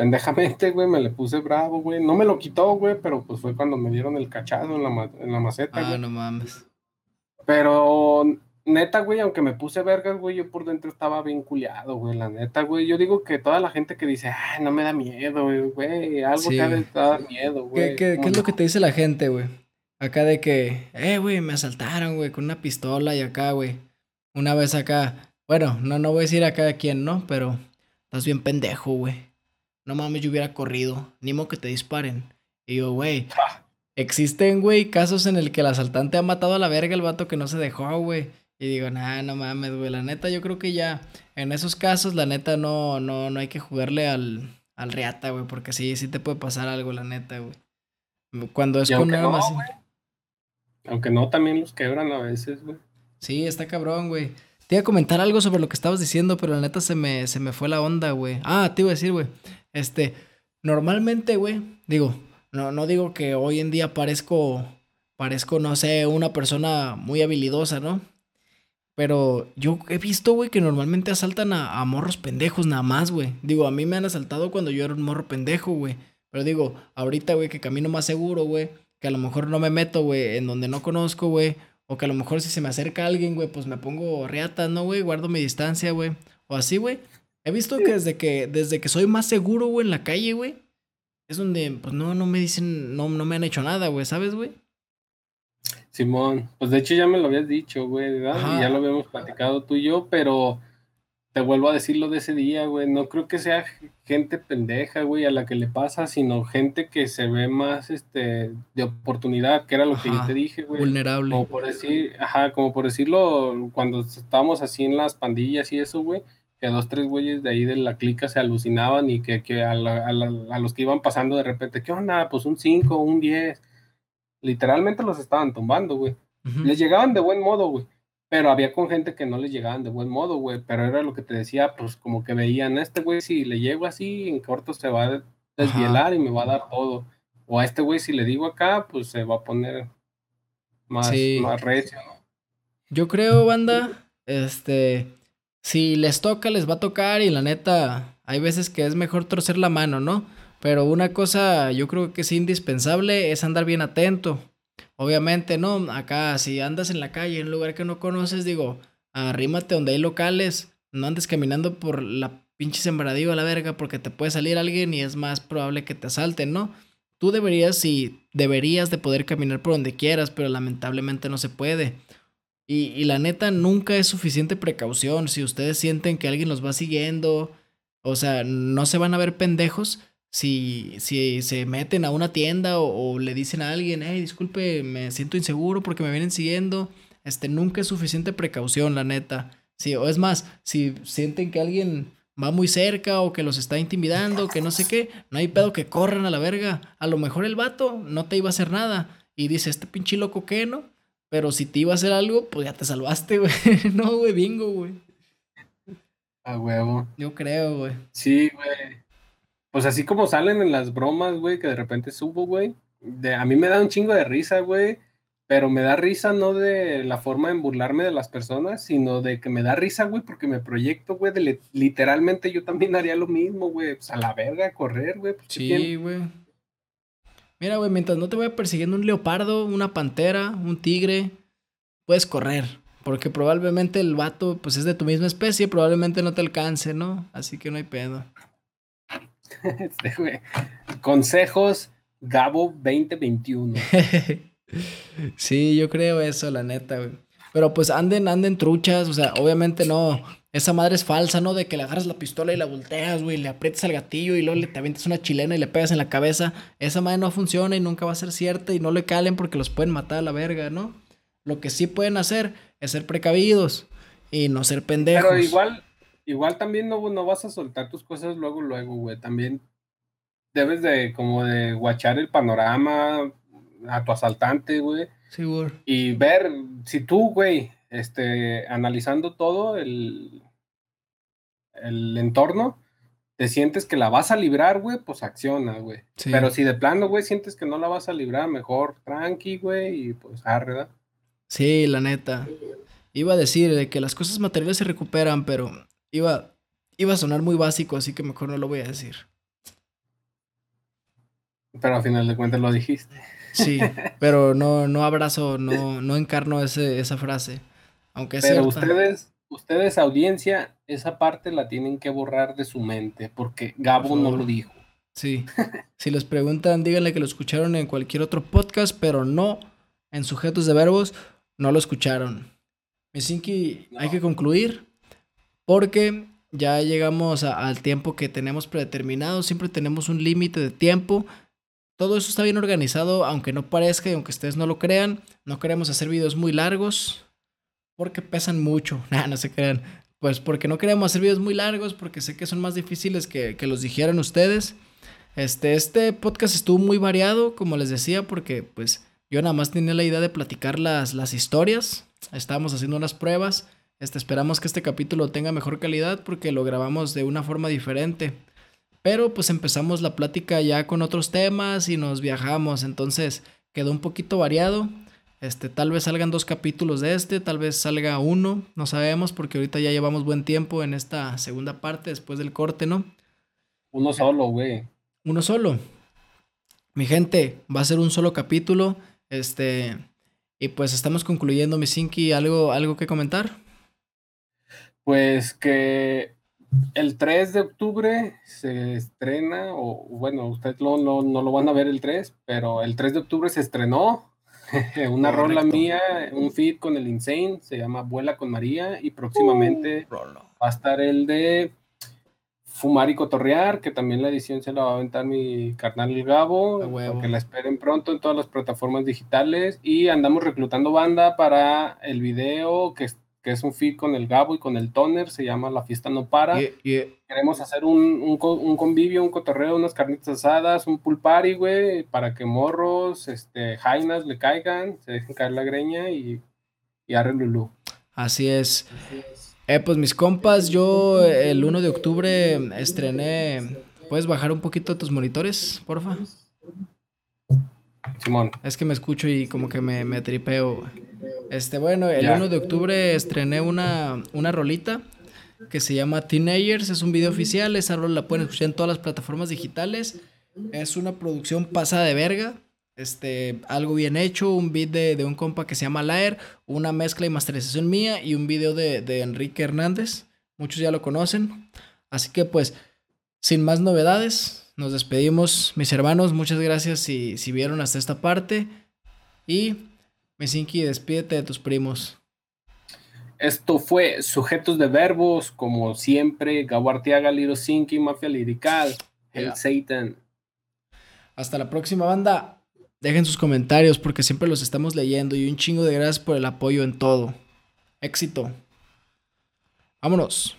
Speaker 2: pendejamente, güey, me le puse bravo, güey. No me lo quitó, güey, pero pues fue cuando me dieron el cachado en la, en la maceta.
Speaker 1: Ah, no mames.
Speaker 2: Pero neta, güey, aunque me puse vergas, güey, yo por dentro estaba bien culiado, güey, la neta, güey. Yo digo que toda la gente que dice, ay, no me da miedo, güey, algo que ha de dar miedo, güey.
Speaker 1: ¿Qué, qué, es lo que te dice la gente, güey? Acá de que, eh, güey, me asaltaron, güey, con una pistola y acá, güey. Una vez acá, bueno, no, no voy a decir acá a quién, ¿no? Pero estás bien pendejo, güey. No mames, yo hubiera corrido. Ni modo que te disparen. Y yo, güey, existen, güey, casos en el que el asaltante ha matado a la verga el vato que no se dejó, güey. Y digo, nah, no mames, güey. La neta, yo creo que ya en esos casos, la neta, no, no, no hay que jugarle al, al reata, güey. Porque sí, sí te puede pasar algo, la neta, güey. Cuando es con
Speaker 2: no, Aunque no, también los quebran a veces, güey.
Speaker 1: Sí, está cabrón, güey. Te iba a comentar algo sobre lo que estabas diciendo, pero la neta se me, se me fue la onda, güey. Ah, te iba a decir, güey. Este, normalmente, güey, digo, no, no digo que hoy en día parezco, parezco, no sé, una persona muy habilidosa, ¿no? Pero yo he visto, güey, que normalmente asaltan a, morros pendejos nada más, güey. Digo, a mí me han asaltado cuando yo era un morro pendejo, güey. Pero digo, ahorita, güey, que camino más seguro, güey. Que a lo mejor no me meto, güey, en donde no conozco, güey. O que a lo mejor si se me acerca alguien, güey, pues me pongo reata, ¿no, güey? Guardo mi distancia, güey. O así, güey. He visto que desde que, desde que soy más seguro, güey, en la calle, güey. Es donde, pues no, no me dicen, no, no me han hecho nada, güey, ¿sabes, güey?
Speaker 2: Simón, pues de hecho ya me lo habías dicho, güey, ya lo habíamos platicado tú y yo, pero te vuelvo a decir lo de ese día, güey. No creo que sea gente pendeja, güey, a la que le pasa, sino gente que se ve más este de oportunidad, que era lo que yo te dije, güey.
Speaker 1: Vulnerable.
Speaker 2: Como por decir, ajá, como por decirlo, cuando estábamos así en las pandillas y eso, güey, que dos, tres güeyes de ahí de la clica se alucinaban y que, que a, los que iban pasando de repente, ¿qué onda? Pues un 5, un 10. Literalmente los estaban tumbando, güey. Les llegaban de buen modo, güey pero había con gente que no les llegaban de buen modo, güey. Pero era lo que te decía, pues como que veían, a este güey, si le llego así, en corto se va a desvielar y me va a dar todo. O a este güey, si le digo acá, pues se va a poner más, más recio,
Speaker 1: Yo creo, banda, este, si les toca, les va a tocar y la neta, hay veces que es mejor torcer la mano, ¿no? Pero una cosa yo creo que es indispensable es andar bien atento. Obviamente, no, acá si andas en la calle, en un lugar que no conoces, digo, arrímate donde hay locales, no andes caminando por la pinche sembradío a la verga porque te puede salir alguien y es más probable que te asalten, ¿no? Tú deberías y deberías de poder caminar por donde quieras, pero lamentablemente no se puede. Y, la neta, nunca es suficiente precaución. Si ustedes sienten que alguien los va siguiendo, o sea, no se van a ver pendejos si, si se meten a una tienda o, le dicen a alguien, hey, disculpe, me siento inseguro porque me vienen siguiendo, este, nunca es suficiente precaución, la neta. Sí, o es más, si sienten que alguien va muy cerca o que los está intimidando, que no sé qué, no hay pedo que corran a la verga. A lo mejor el vato no te iba a hacer nada y dice, este pinche loco que no, pero si te iba a hacer algo, pues ya te salvaste, güey. no, güey, bingo, güey.
Speaker 2: A huevo.
Speaker 1: Yo creo, güey.
Speaker 2: Sí, güey. Pues así como salen en las bromas, güey, que de repente subo, güey. De, a mí me da un chingo de risa, güey. Pero me da risa no de la forma en burlarme de las personas, sino de que me da risa, güey, porque me proyecto, güey, de literalmente yo también haría lo mismo, güey. Pues a la verga, correr, güey. Pues,
Speaker 1: sí, güey. Mira, güey, mientras no te vaya persiguiendo un leopardo, una pantera, un tigre, puedes correr. Porque probablemente el vato, pues es de tu misma especie, probablemente no te alcance, ¿no? Así que no hay pedo.
Speaker 2: Consejos Gabo 2021.
Speaker 1: sí, yo creo eso, la neta, güey. Pero pues anden, anden truchas, o sea, obviamente no. Esa madre es falsa, ¿no? De que le agarras la pistola y la volteas, güey, le aprietas al gatillo y luego le te avientas una chilena y le pegas en la cabeza. Esa madre no funciona y nunca va a ser cierta y no le calen porque los pueden matar a la verga, ¿no? Lo que sí pueden hacer es ser precavidos y no ser pendejos.
Speaker 2: Pero igual, igual también no, no vas a soltar tus cosas luego, luego, güey. También debes de como de guachar el panorama a tu asaltante, güey.
Speaker 1: Sí, güey.
Speaker 2: Y ver si tú, güey, este, analizando todo el, el entorno, te sientes que la vas a librar, güey, pues acciona, güey. Pero si de plano, güey, sientes que no la vas a librar, mejor tranqui, güey, y pues arre, ¿verdad?
Speaker 1: Sí, la neta. Iba a decir de que las cosas materiales se recuperan, pero Iba, iba a sonar muy básico, así que mejor no lo voy a decir.
Speaker 2: Pero al final de cuentas lo dijiste.
Speaker 1: Sí, pero no, no abrazo, no, no encarno ese, esa frase. Aunque es
Speaker 2: Pero ustedes, ustedes, audiencia, esa parte la tienen que borrar de su mente, porque Gabo no lo dijo.
Speaker 1: Sí. si les preguntan, díganle que lo escucharon en cualquier otro podcast, pero no en sujetos de verbos, no lo escucharon. Misinki, hay que concluir. Porque ya llegamos al tiempo que tenemos predeterminado, siempre tenemos un límite de tiempo. Todo eso está bien organizado, aunque no parezca y aunque ustedes no lo crean. No queremos hacer videos muy largos porque pesan mucho. Nah, no se crean. Pues porque no queremos hacer videos muy largos, porque sé que son más difíciles que, que los dijeran ustedes. Este, este podcast estuvo muy variado, como les decía, porque pues yo nada más tenía la idea de platicar las, las historias. Estábamos haciendo unas pruebas este, esperamos que este capítulo tenga mejor calidad porque lo grabamos de una forma diferente. Pero pues empezamos la plática ya con otros temas y nos viajamos, entonces quedó un poquito variado. Este, tal vez salgan dos capítulos de este, tal vez salga uno, no sabemos porque ahorita ya llevamos buen tiempo en esta segunda parte después del corte, ¿no?
Speaker 2: Uno solo, güey.
Speaker 1: Uno solo. Mi gente, va a ser un solo capítulo. Este, y pues estamos concluyendo, mi Sinki, ¿algo, algo que comentar?
Speaker 2: Pues que el 3 de octubre se estrena, o bueno, ustedes no, no, lo van a ver el 3, pero el 3 de octubre se estrenó una rola mía, un feed con el Insane, se llama Vuela con María y próximamente
Speaker 1: Uh,
Speaker 2: va a estar el de Fumar y Cotorrear, que también la edición se la va a aventar mi carnal el Gabo, que la esperen pronto en todas las plataformas digitales. Y andamos reclutando banda para el video que que es un feed con el Gabo y con el Toner, se llama La Fiesta No Para.
Speaker 1: Y- y-
Speaker 2: Queremos hacer un, un, un convivio, un cotorreo, unas carnitas asadas, un pool party, güey, para que morros, este, jainas le caigan, se dejen caer la greña y, y arre Lulú.
Speaker 1: Así es. Eh, pues mis compas, yo el 1 de octubre estrené. ¿Puedes bajar un poquito tus monitores, porfa?
Speaker 2: Simón,
Speaker 1: Es que me escucho y como que me, me tripeo. güey. Este, bueno, el
Speaker 2: Ya.
Speaker 1: 1 de octubre estrené una, una rolita que se llama Teenagers. Es un video oficial. Esa rola la pueden escuchar en todas las plataformas digitales. Es una producción pasada de verga. Este, algo bien hecho. Un beat de, de un compa que se llama Laer. Una mezcla y masterización mía. Y un video de, de Enrique Hernández. Muchos ya lo conocen. Así que pues, sin más novedades, nos despedimos, mis hermanos. Muchas gracias si, si vieron hasta esta parte. Y, Mesinki, despídete de tus primos.
Speaker 2: Esto fue Sujetos de Verbos, como siempre, Gabo Arteaga, Liro Sinki, Mafia Lirical, El
Speaker 1: Yeah.
Speaker 2: Satan.
Speaker 1: Hasta la próxima banda. Dejen sus comentarios porque siempre los estamos leyendo y un chingo de gracias por el apoyo en todo. Éxito. Vámonos.